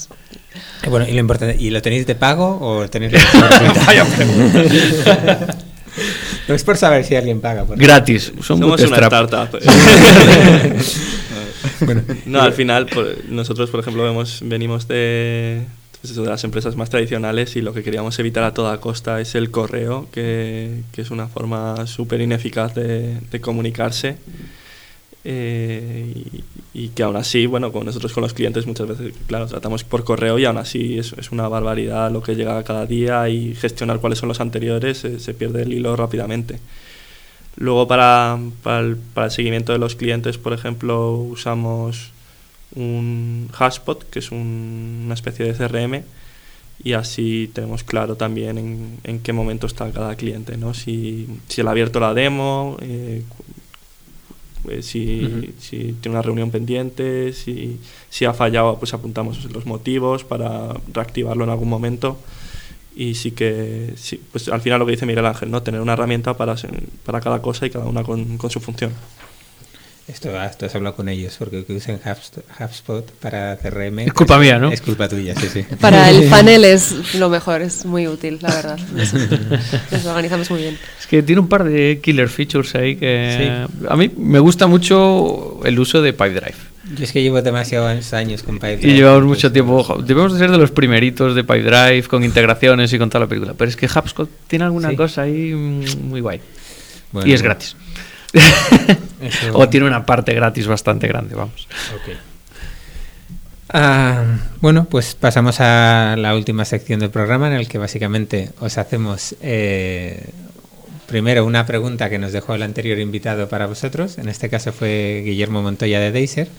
Y bueno, y lo importante, ¿y lo tenéis de pago o tenéis No es por saber si alguien paga. Por Gratis. Son Somos una startup. bueno, no, al final, por, nosotros, por ejemplo, vemos, venimos de, pues eso, de las empresas más tradicionales y lo que queríamos evitar a toda costa es el correo, que, que es una forma súper ineficaz de, de comunicarse. Eh, y, que aún así, bueno, con nosotros con los clientes muchas veces, claro, tratamos por correo y aún así es, una barbaridad lo que llega cada día y gestionar cuáles son los anteriores eh, se pierde el hilo rápidamente. Luego para, para, el, el seguimiento de los clientes, por ejemplo, usamos un Hashpot, que es un, una especie de CRM, y así tenemos claro también en, qué momento está cada cliente, ¿no? Si, si ha abierto la demo, eh, pues si, uh -huh. si, tiene una reunión pendiente, si, si, ha fallado, pues apuntamos los motivos para reactivarlo en algún momento. Y sí que, sí, pues al final lo que dice Miguel Ángel, ¿no? tener una herramienta para, para cada cosa y cada una con, con su función. Esto, esto has hablado con ellos, porque que usen HubSpot para CRM. Es culpa mía, ¿no? Es culpa tuya, sí, sí. Para el panel es lo mejor, es muy útil, la verdad. Nos, nos organizamos muy bien. Es que tiene un par de killer features ahí que. Sí. A mí me gusta mucho el uso de Pipedrive. Yo es que llevo demasiados años con Pipedrive. Y llevamos mucho tiempo. Debemos de ser de los primeritos de Pipedrive con integraciones y con toda la película. Pero es que HubSpot tiene alguna sí. cosa ahí muy guay. Bueno, y es gratis. Eso... o tiene una parte gratis bastante grande, vamos. Okay. Uh, bueno, pues pasamos a la última sección del programa en el que básicamente os hacemos eh, primero una pregunta que nos dejó el anterior invitado para vosotros. En este caso fue Guillermo Montoya de Deiser.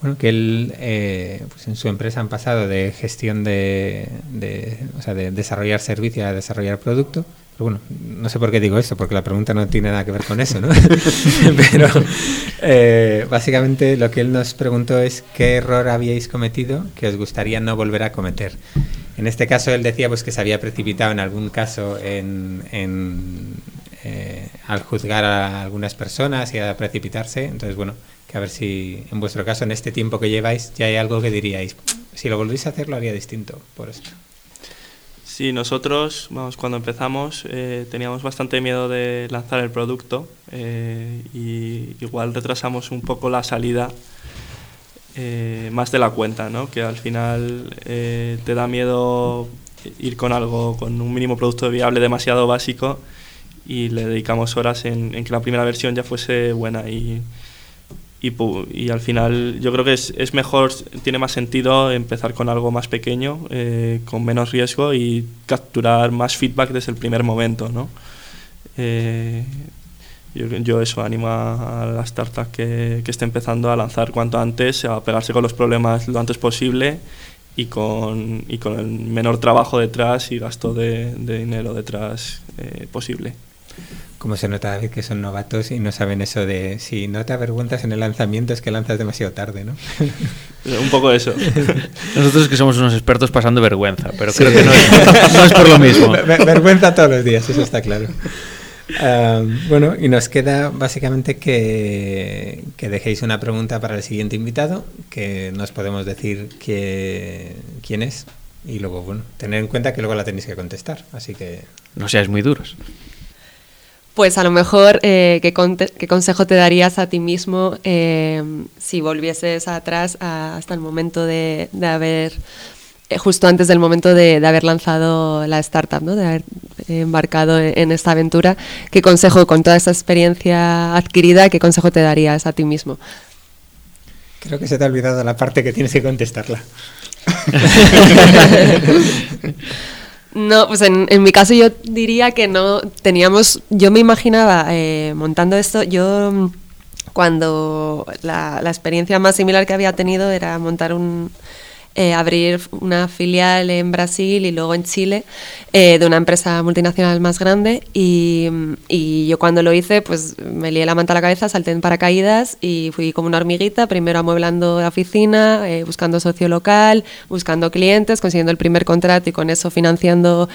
Bueno, que él, eh, pues en su empresa han pasado de gestión de, de, o sea, de desarrollar servicio a desarrollar producto. Pero bueno, no sé por qué digo esto, porque la pregunta no tiene nada que ver con eso, ¿no? Pero eh, básicamente lo que él nos preguntó es qué error habíais cometido que os gustaría no volver a cometer. En este caso él decía pues que se había precipitado en algún caso en, en eh, al juzgar a algunas personas y a precipitarse. Entonces, bueno, que a ver si en vuestro caso, en este tiempo que lleváis, ya hay algo que diríais, si lo volvéis a hacer, lo haría distinto por esto. Sí, nosotros, vamos, cuando empezamos eh, teníamos bastante miedo de lanzar el producto eh, y igual retrasamos un poco la salida eh, más de la cuenta, ¿no? Que al final te da miedo ir con algo, con un mínimo producto viable demasiado básico y le dedicamos horas en, en que la primera versión ya fuese buena y, y, y, al final yo creo que es, mejor, tiene más sentido empezar con algo más pequeño, eh, con menos riesgo y capturar más feedback desde el primer momento. ¿no? Eh, yo, yo, eso animo a la startup que, que esté empezando a lanzar cuanto antes, a pegarse con los problemas lo antes posible y con, y con el menor trabajo detrás y gasto de, de dinero detrás eh, posible como se nota que son novatos y no saben eso de si no te avergüenzas en el lanzamiento es que lanzas demasiado tarde, ¿no? Un poco eso. Nosotros que somos unos expertos pasando vergüenza, pero sí. creo que no es, no es, por lo mismo. Ver, vergüenza todos los días, eso está claro. Um, bueno, y nos queda básicamente que, que, dejéis una pregunta para el siguiente invitado, que nos podemos decir que, quién es, y luego, bueno, tener en cuenta que luego la tenéis que contestar, así que... No seáis muy duros. Pues a lo mejor, eh, ¿qué, ¿qué, consejo te darías a ti mismo eh, si volvieses atrás a, hasta el momento de, de, haber eh, justo antes del momento de, haber lanzado la startup, ¿no? de haber embarcado en, esta aventura. ¿Qué consejo, con toda esa experiencia adquirida, qué consejo te darías a ti mismo? Creo que se te ha olvidado la parte que tienes que contestarla. No, pues en, mi caso yo diría que no teníamos, yo me imaginaba eh, montando esto, yo mm, cuando la, la, experiencia más similar que había tenido era montar un, eh, abrir una filial en Brasil y luego en Chile eh, de una empresa multinacional más grande. Y, y, yo cuando lo hice pues me lié la manta a la cabeza, salté en paracaídas y fui como una hormiguita, primero amueblando la oficina, eh, buscando socio local, buscando clientes, consiguiendo el primer contrato y con eso financiando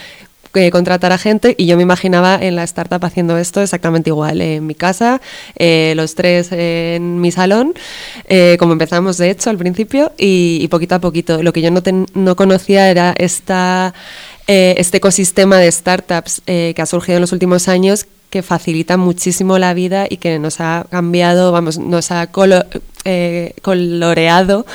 contratar a gente y yo me imaginaba en la startup haciendo esto exactamente igual, en mi casa, eh, los tres en mi salón, eh, como empezamos de hecho al principio y, poquito a poquito. Lo que yo no, no conocía era esta, eh, este ecosistema de startups que ha surgido en los últimos años que facilita muchísimo la vida y que nos ha cambiado, vamos, nos ha eh, coloreado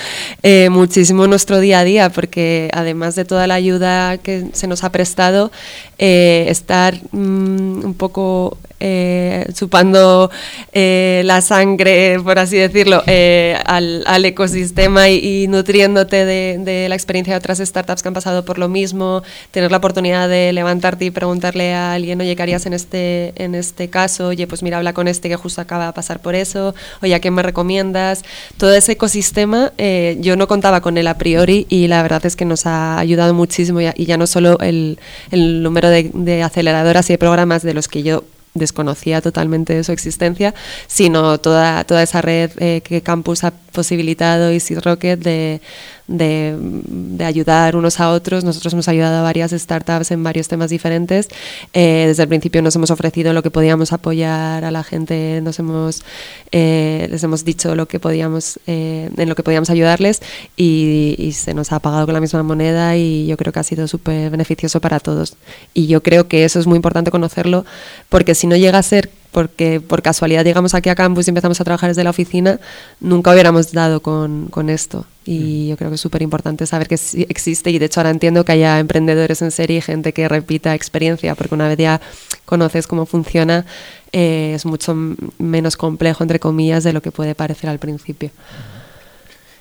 eh, muchísimo nuestro día a día, porque además de toda la ayuda que se nos ha prestado, eh, estar mm, un poco eh, chupando eh, la sangre, por así decirlo, eh, al, ecosistema y, nutriéndote de, la experiencia de otras startups que han pasado por lo mismo, tener la oportunidad de levantarte y preguntarle a alguien, oye, ¿qué harías en este, en este caso? Oye, pues mira, habla con este que justo acaba de pasar por eso, oye, ¿a quién me recomiendas? Todo ese ecosistema, yo no contaba con él a priori y la verdad es que nos ha ayudado muchísimo y ya no solo el, número de, de aceleradoras y de programas de los que yo desconocía totalmente su existencia, sino toda, toda esa red eh, que Campus ha posibilitado y Seed Rocket de, de, ayudar unos a otros. Nosotros hemos ayudado a varias startups en varios temas diferentes. Eh, desde el principio nos hemos ofrecido lo que podíamos apoyar a la gente, nos hemos, eh, les hemos dicho lo que podíamos, en lo que podíamos ayudarles y, y, se nos ha pagado con la misma moneda y yo creo que ha sido súper beneficioso para todos. Y yo creo que eso es muy importante conocerlo porque si no llega a ser porque por casualidad llegamos aquí a campus y empezamos a trabajar desde la oficina, nunca hubiéramos dado con, con esto. Y mm. yo creo que es súper importante saber que existe y de hecho ahora entiendo que haya emprendedores en serie y gente que repita experiencia, porque una vez ya conoces cómo funciona, eh, es mucho menos complejo, entre comillas, de lo que puede parecer al principio.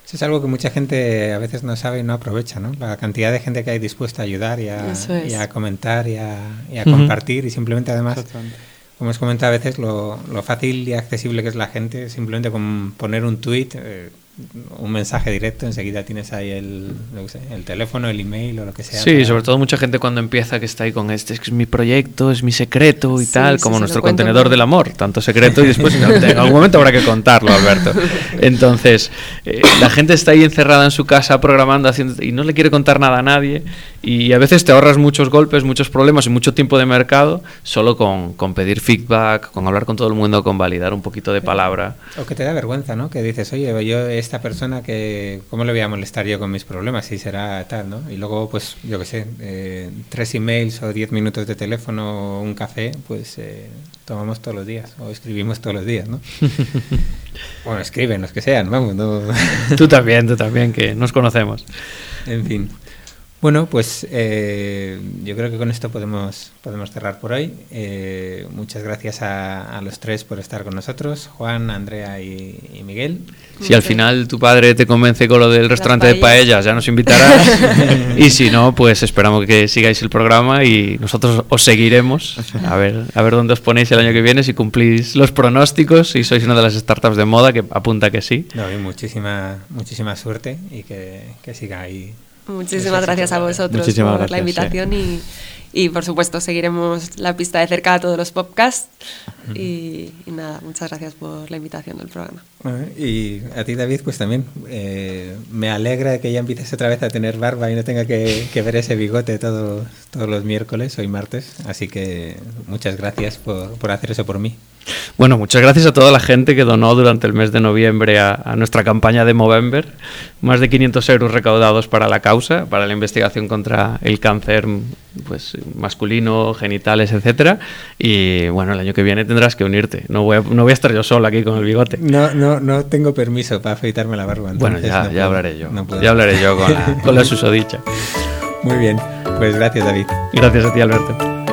Eso es algo que mucha gente a veces no sabe y no aprovecha, ¿no? La cantidad de gente que hay dispuesta a ayudar y a, comentar y a, compartir y simplemente además como os comentado a veces, lo, lo, fácil y accesible que es la gente, simplemente con poner un tweet, eh, un mensaje directo, enseguida tienes ahí el, el teléfono, el email o lo que sea. Sí, sobre todo mucha gente cuando empieza que está ahí con este, es que es mi proyecto, es mi secreto y tal, como nuestro contenedor del amor, tanto secreto y después en algún momento habrá que contarlo, Alberto. Entonces, eh, la gente está ahí encerrada en su casa programando haciendo, y no le quiere contar nada a nadie y a veces te ahorras muchos golpes, muchos problemas y mucho tiempo de mercado solo con, con pedir feedback, con hablar con todo el mundo, con validar un poquito de palabra. O que te da vergüenza, ¿no? Que dices, oye, yo esta persona que, ¿cómo le voy a molestar yo con mis problemas? Si será tal, ¿no? Y luego, pues, yo qué sé, eh, tres emails o diez minutos de teléfono o un café, pues eh, tomamos todos los días o escribimos todos los días, ¿no? bueno, escriben los que sean, vamos. No... tú también, tú también, que nos conocemos. En fin. Bueno, pues eh, yo creo que con esto podemos, podemos cerrar por hoy. Eh, muchas gracias a, los tres por estar con nosotros, Juan, Andrea y, Miguel. Si al final tu padre te convence con lo del restaurante de paellas, ya nos invitarás. y si no, pues esperamos que sigáis el programa y nosotros os seguiremos a ver, a ver dónde os ponéis el año que viene, si cumplís los pronósticos y sois una de las startups de moda que apunta que sí. No, muchísima, muchísima suerte y que, que siga ahí Muchísimas gracias a vosotros por la invitación y, y, por supuesto seguiremos la pista de cerca a todos los podcasts y, nada, muchas gracias por la invitación al programa. y a ti David, pues también eh, me alegra que ya empieces otra vez a tener barba y no tenga que, ver ese bigote todos, todos los miércoles, hoy martes, así que muchas gracias por, por hacer eso por mí. Bueno, muchas gracias a toda la gente que donó durante el mes de noviembre a, nuestra campaña de Movember. Más de 500 euros recaudados para la causa, para la investigación contra el cáncer pues masculino, genitales, etcétera. Y bueno, el año que viene tendrás que unirte. No voy a, no voy a estar yo solo aquí con el bigote. No, no, no tengo permiso para afeitarme la barba. Bueno, ya, ya hablaré yo. ya hablaré yo con la, con la susodicha. Muy bien, pues gracias David. Gracias a ti Alberto.